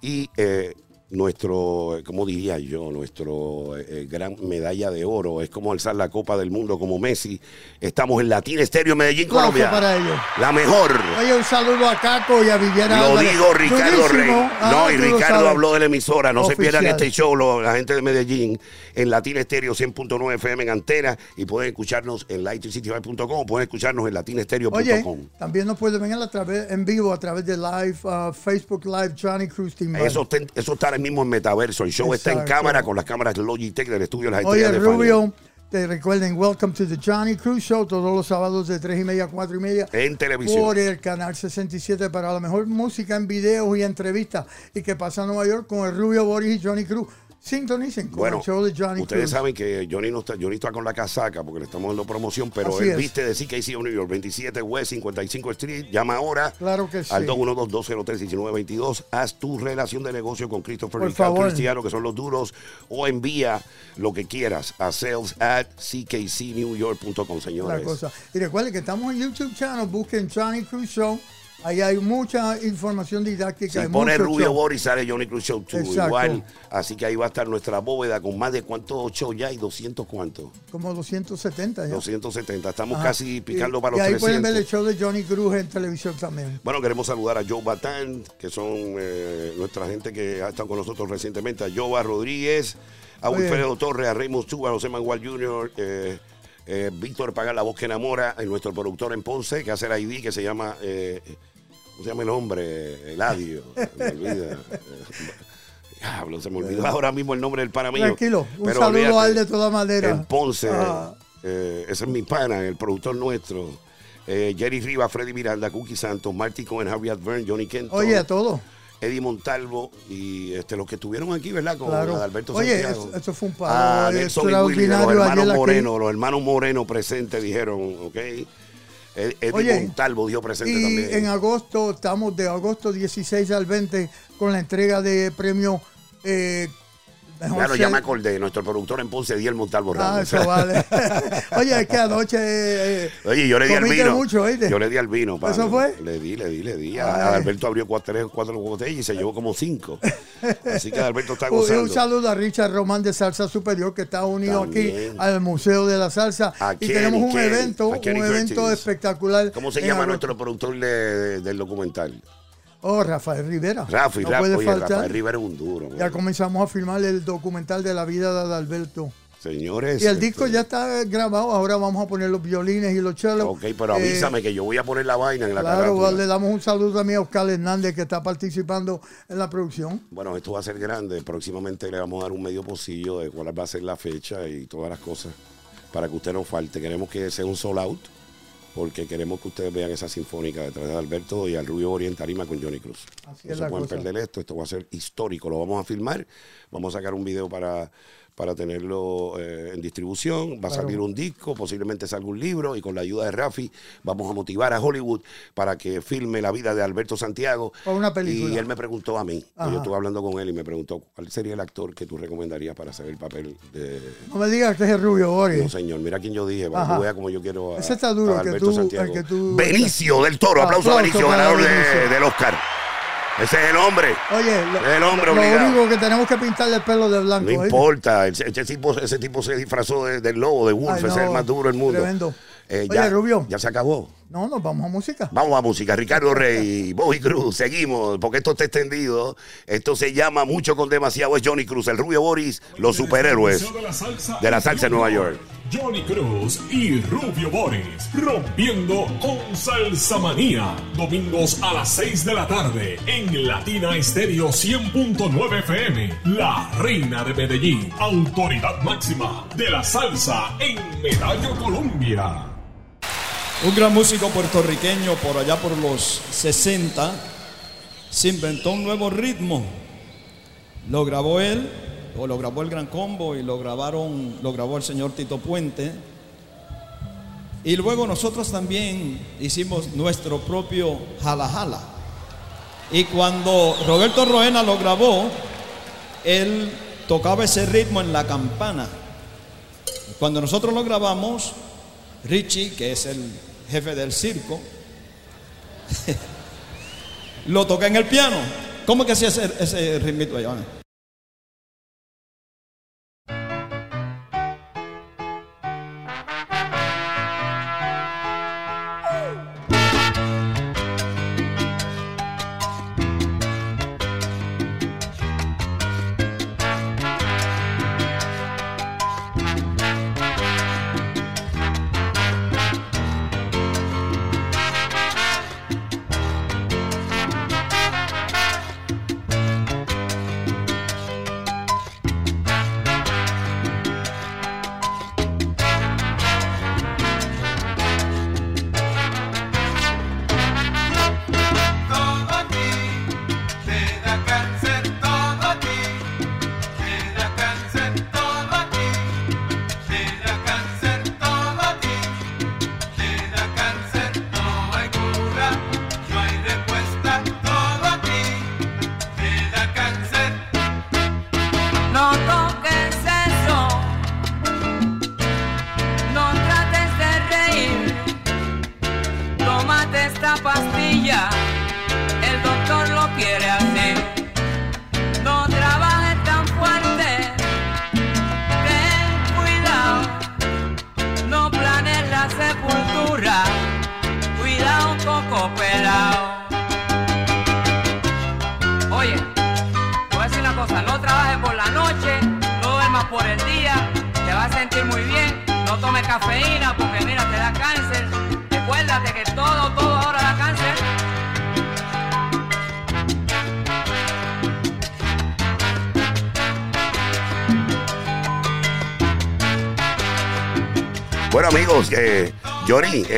Speaker 2: Y eh, nuestro, ¿cómo diría yo? Nuestro eh, eh, gran medalla de oro. Es como alzar la Copa del Mundo como Messi. Estamos en Latina Estéreo Medellín, Colombia.
Speaker 3: para ellos.
Speaker 2: La mejor.
Speaker 3: Oye, un saludo a Caco y a Viviana
Speaker 2: Lo
Speaker 3: Álvarez.
Speaker 2: digo Ricardo Rey.
Speaker 3: Ah,
Speaker 2: no, y Ricardo habló de la emisora. No se pierdan este show, lo- la gente de Medellín, en Latina Estéreo 100.9 FM en antena. Y pueden escucharnos en lightricityvibe.com o pueden escucharnos en latinestereo.com.
Speaker 3: También nos pueden ver a través, en vivo a través de live, uh, Facebook Live, Johnny Cruz Team.
Speaker 2: Eso está, en- eso está mismo en Metaverso. El show está en cámara con las cámaras Logitech del estudio Las
Speaker 3: Oye,
Speaker 2: Estrellas de Fania.
Speaker 3: Rubio, te recuerden, welcome to the Johnny Cruz Show, todos los sábados de 3 y media a 4 y media.
Speaker 2: En televisión.
Speaker 3: Por el canal 67 para la mejor música en videos y entrevistas. Y que pasa en Nueva York con el Rubio Boris y Johnny Cruz. Sintonicen con
Speaker 2: Bueno,
Speaker 3: el show de Johnny
Speaker 2: ustedes
Speaker 3: Cruz.
Speaker 2: saben que Johnny no está, Johnny está con la casaca porque le estamos dando promoción, pero
Speaker 3: Así
Speaker 2: él
Speaker 3: es.
Speaker 2: viste de CKC of New York, 27 West 55 Street. Llama ahora
Speaker 3: Claro que sí.
Speaker 2: al 212-203-1922. Haz tu relación de negocio con Christopher
Speaker 3: Por
Speaker 2: Ricardo
Speaker 3: favor.
Speaker 2: Cristiano, que son los duros, o envía lo que quieras a sales at ckcnewyork.com,
Speaker 3: la
Speaker 2: señores.
Speaker 3: cosa. Y recuerden que estamos en YouTube Channel, busquen Johnny Cruz Show. Ahí hay mucha información didáctica. Hay
Speaker 2: pone Rubio
Speaker 3: show.
Speaker 2: Boris, sale Johnny Cruz Show 2.
Speaker 3: Exacto.
Speaker 2: Igual. Así que ahí va a estar nuestra bóveda con más de cuántos shows ya hay, 200 cuántos.
Speaker 3: Como 270 ya.
Speaker 2: 270. Estamos
Speaker 3: Ajá.
Speaker 2: casi picando
Speaker 3: Y-
Speaker 2: para
Speaker 3: y
Speaker 2: los
Speaker 3: ahí
Speaker 2: 300.
Speaker 3: pueden ver el show de Johnny Cruz en televisión también.
Speaker 2: Bueno, queremos saludar a Joe Batán, que son eh, nuestra gente que ha estado con nosotros recientemente, a Joa Rodríguez, a
Speaker 3: Oye.
Speaker 2: Wilfredo Torres, a Raymond Stuba, a José Manuel Jr., eh, eh, Víctor Pagar, la voz que enamora, y nuestro productor en Ponce, que hace el ID, que se llama, ¿cómo se llama el hombre? Eladio, me olvida. Diablo, se me olvidó ahora mismo el nombre del pana mío.
Speaker 3: Tranquilo, un
Speaker 2: Pero
Speaker 3: saludo
Speaker 2: olvídate,
Speaker 3: a él de todas maneras.
Speaker 2: En Ponce,
Speaker 3: Ah.
Speaker 2: eh, ese es mi pana, el productor nuestro. Eh, Jerry Rivas, Freddy Miranda, Cookie Santos, Marty Cohen, Harry Advern, Johnny Kenton,
Speaker 3: Oye, a todo.
Speaker 2: Eddie Montalvo y este, los que estuvieron aquí, ¿verdad? Con
Speaker 3: Claro.
Speaker 2: Adalberto
Speaker 3: Oye,
Speaker 2: Santiago.
Speaker 3: eso, eso fue un
Speaker 2: Ah,
Speaker 3: paro
Speaker 2: Nelson y Willy, los hermanos
Speaker 3: ayer aquí.
Speaker 2: Moreno, los hermanos Moreno presentes dijeron, ¿ok? Ed- Eddie
Speaker 3: Oye,
Speaker 2: Montalvo dio presente
Speaker 3: Y
Speaker 2: también.
Speaker 3: en agosto, estamos de agosto 16 al 20 con la entrega de premio. Eh,
Speaker 2: Claro, ya me acordé, nuestro productor en Ponce, Diel Montalvo
Speaker 3: Ah, eso vale. Oye, es que anoche. eh,
Speaker 2: Oye, yo le di al vino.
Speaker 3: mucho.
Speaker 2: Yo le di al vino. pana.
Speaker 3: ¿Eso fue?
Speaker 2: Le di, le di, le di. A Alberto abrió cuatro, tres, cuatro botellas y se llevó como cinco. Así que Alberto está
Speaker 3: Un,
Speaker 2: gozando.
Speaker 3: un saludo a Richard Román de Salsa Superior que está unido
Speaker 2: También.
Speaker 3: aquí al Museo de la Salsa.
Speaker 2: A
Speaker 3: y
Speaker 2: Kenny,
Speaker 3: tenemos un
Speaker 2: Kenny,
Speaker 3: evento, un evento espectacular.
Speaker 2: ¿Cómo se llama nuestro productor de- del documental?
Speaker 3: Oh, Rafael Rivera.
Speaker 2: Rafi,
Speaker 3: no
Speaker 2: Rafa,
Speaker 3: puede
Speaker 2: oye,
Speaker 3: faltar.
Speaker 2: Rafael Rivera es un duro.
Speaker 3: Ya comenzamos a filmar el documental de la vida de Adalberto.
Speaker 2: Señores.
Speaker 3: Y el
Speaker 2: este,
Speaker 3: disco ya está grabado, ahora vamos a poner los violines y los chelos.
Speaker 2: Ok, pero
Speaker 3: Eh,
Speaker 2: avísame que yo voy a poner la vaina en la
Speaker 3: Claro,
Speaker 2: carátula.
Speaker 3: le damos un saludo también a Oscar Hernández que está participando en la producción.
Speaker 2: Bueno, esto va a ser grande. Próximamente le vamos a dar un medio pocillo de cuál va a ser la fecha y todas las cosas para que usted no falte. Queremos que sea un sold out porque queremos que ustedes vean esa sinfónica detrás de Alberto y al Rubio Oriente Tarima con Johnny Cruz.
Speaker 3: Así
Speaker 2: no se pueden
Speaker 3: cosa.
Speaker 2: perder esto. Esto va a ser histórico. Lo vamos a filmar. Vamos a sacar un video para, para tenerlo eh, en distribución. Va a
Speaker 3: Claro.
Speaker 2: salir un disco, posiblemente salga un libro y con la ayuda de Rafi vamos a motivar a Hollywood para que filme la vida de Alberto Santiago.
Speaker 3: Para una película.
Speaker 2: Y él me preguntó a mí,
Speaker 3: Ajá.
Speaker 2: yo estuve hablando con él y me preguntó cuál sería el actor que tú recomendarías para hacer el papel de...
Speaker 3: No me digas que es el Rubio Boris.
Speaker 2: No, señor, mira quién yo dije, para que vea como yo quiero a,
Speaker 3: Ese está duro,
Speaker 2: a
Speaker 3: el que
Speaker 2: Alberto
Speaker 3: tú-
Speaker 2: Santiago.
Speaker 3: que tú-
Speaker 2: Benicio del Toro, aplauso, a Benicio, ganador de- del Oscar. Ese es el hombre.
Speaker 3: Oye, lo,
Speaker 2: El hombre
Speaker 3: lo
Speaker 2: obligado.
Speaker 3: único que tenemos que pintarle el pelo de blanco.
Speaker 2: No importa, ese, ese tipo, ese tipo se disfrazó de- del lobo, de Wolf,
Speaker 3: Ay,
Speaker 2: ese es el más duro del mundo.
Speaker 3: tremendo.
Speaker 2: Eh,
Speaker 3: Oye,
Speaker 2: ya,
Speaker 3: Rubio.
Speaker 2: Ya se acabó.
Speaker 3: No, nos vamos a música.
Speaker 2: Vamos a música. Ricardo Rey, Bobby Cruz, seguimos, porque esto está extendido. Esto se llama Mucho con Demasiado. Es Johnny Cruz, el Rubio Boris, los superhéroes
Speaker 8: de la salsa,
Speaker 2: de la salsa en Nueva York.
Speaker 8: Johnny Cruz y Rubio Boris rompiendo con Salsa Manía. Domingos a las 6 de la tarde en Latina Estéreo 100.9 FM. La reina de Medellín. Autoridad máxima de la salsa en Medallo Colombia.
Speaker 9: Un gran músico puertorriqueño por allá por los 60 se inventó un nuevo ritmo. Lo grabó él, o lo grabó el Gran Combo y lo grabaron, lo grabó el señor Tito Puente. Y luego nosotros también hicimos nuestro propio jala jala. Y cuando Roberto Roena lo grabó, él tocaba ese ritmo en la campana. Cuando nosotros lo grabamos, Richie, que es el jefe del circo, lo toca en el piano. ¿Cómo que hacía ese, ese ritmito ahí?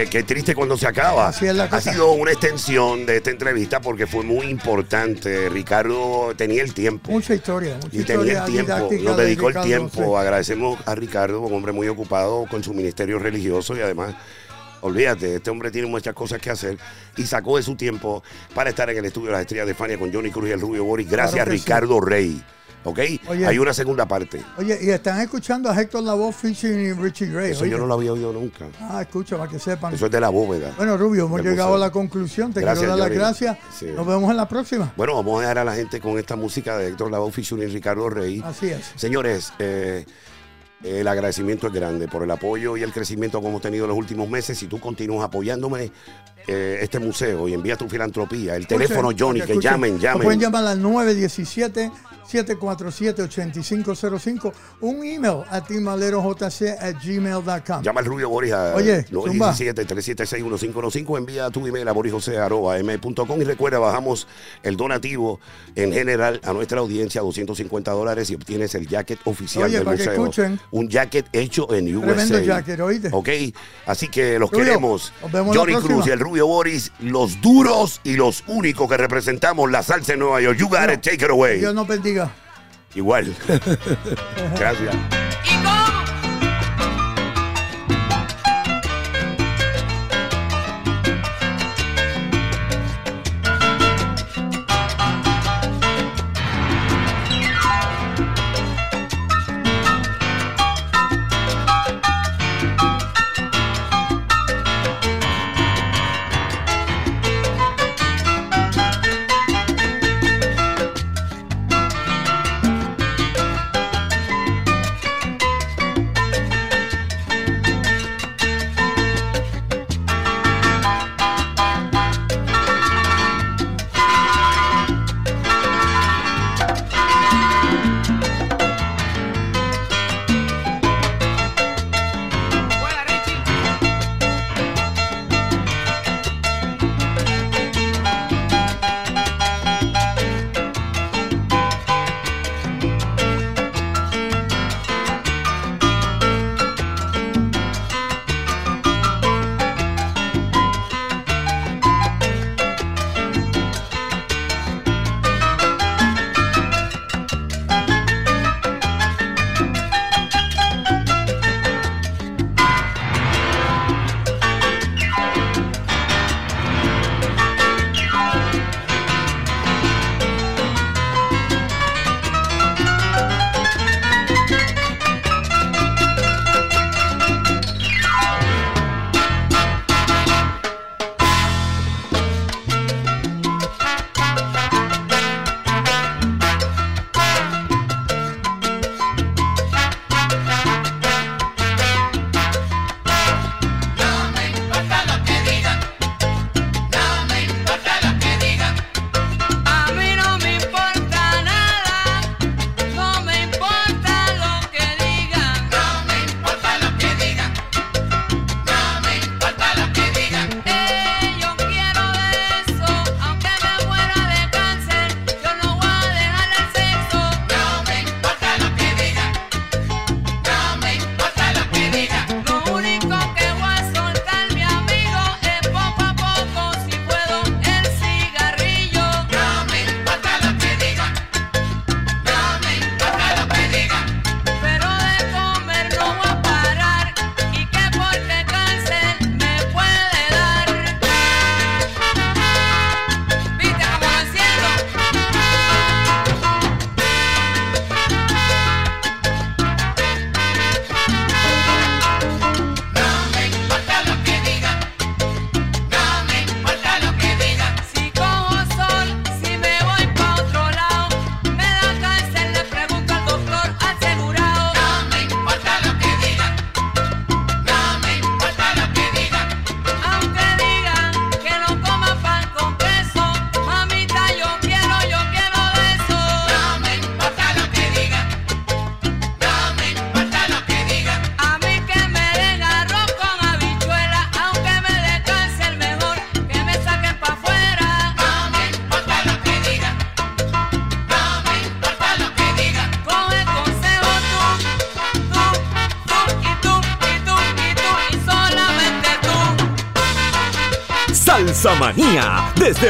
Speaker 2: Eh, qué triste cuando se acaba.
Speaker 3: Así es la
Speaker 2: ha sido una extensión de esta entrevista porque fue muy importante. Ricardo tenía el tiempo.
Speaker 3: Mucha historia, mucha
Speaker 2: Y tenía el tiempo, nos
Speaker 3: de
Speaker 2: dedicó el tiempo.
Speaker 3: sí.
Speaker 2: Agradecemos a Ricardo, un hombre muy ocupado con su ministerio religioso y además, olvídate, este hombre tiene muchas cosas que hacer y sacó de su tiempo para estar en el estudio de las estrellas de Fania con Johnny Cruz y el Rubio Boris. Gracias
Speaker 3: Claro sí.
Speaker 2: Ricardo Rey. ¿Ok?
Speaker 3: Oye.
Speaker 2: Hay una segunda parte.
Speaker 3: Oye, y están escuchando a Héctor Lavoe featuring Richie Gray.
Speaker 2: Eso
Speaker 3: oye.
Speaker 2: yo no lo había oído nunca.
Speaker 3: Ah, escucha, para que sepan.
Speaker 2: Eso es de la bóveda.
Speaker 3: Bueno, Rubio, hemos llegado
Speaker 2: museo.
Speaker 3: a la conclusión. Te
Speaker 2: Gracias,
Speaker 3: quiero dar las gracias.
Speaker 2: Sí.
Speaker 3: Nos vemos en la próxima.
Speaker 2: Bueno, vamos a dejar a la gente con esta música de Héctor Lavoe featuring Ricardo Rey.
Speaker 3: Así es.
Speaker 2: Señores, eh, el agradecimiento es grande por el apoyo y el crecimiento que hemos tenido en los últimos meses. Si tú continúas apoyándome, eh, este museo y envía tu filantropía, el teléfono
Speaker 3: Escuchen,
Speaker 2: Johnny, que llamen, llamen.
Speaker 3: pueden llamar al 917-747-8505. Un email a timalerojc at gmail.com.
Speaker 2: Llama al Rubio Boris a
Speaker 3: Oye, Zumba.
Speaker 2: 917-376-1515. Envía tu email a borisjose.m.com y recuerda, bajamos el donativo en general a nuestra audiencia, 250 dólares y obtienes el jacket oficial
Speaker 3: Oye,
Speaker 2: del
Speaker 3: para que
Speaker 2: museo.
Speaker 3: escuchen.
Speaker 2: Un jacket hecho en USA.
Speaker 3: Tremendo jacket, ¿oíste?
Speaker 2: Ok, así que los
Speaker 3: Rubio,
Speaker 2: queremos.
Speaker 3: nos vemos la
Speaker 2: Johnny. Cruz y el Rubio Boris, los duros y los únicos que representamos la salsa en Nueva York. You got it, take it away.
Speaker 3: Dios nos bendiga.
Speaker 2: Igual. Gracias.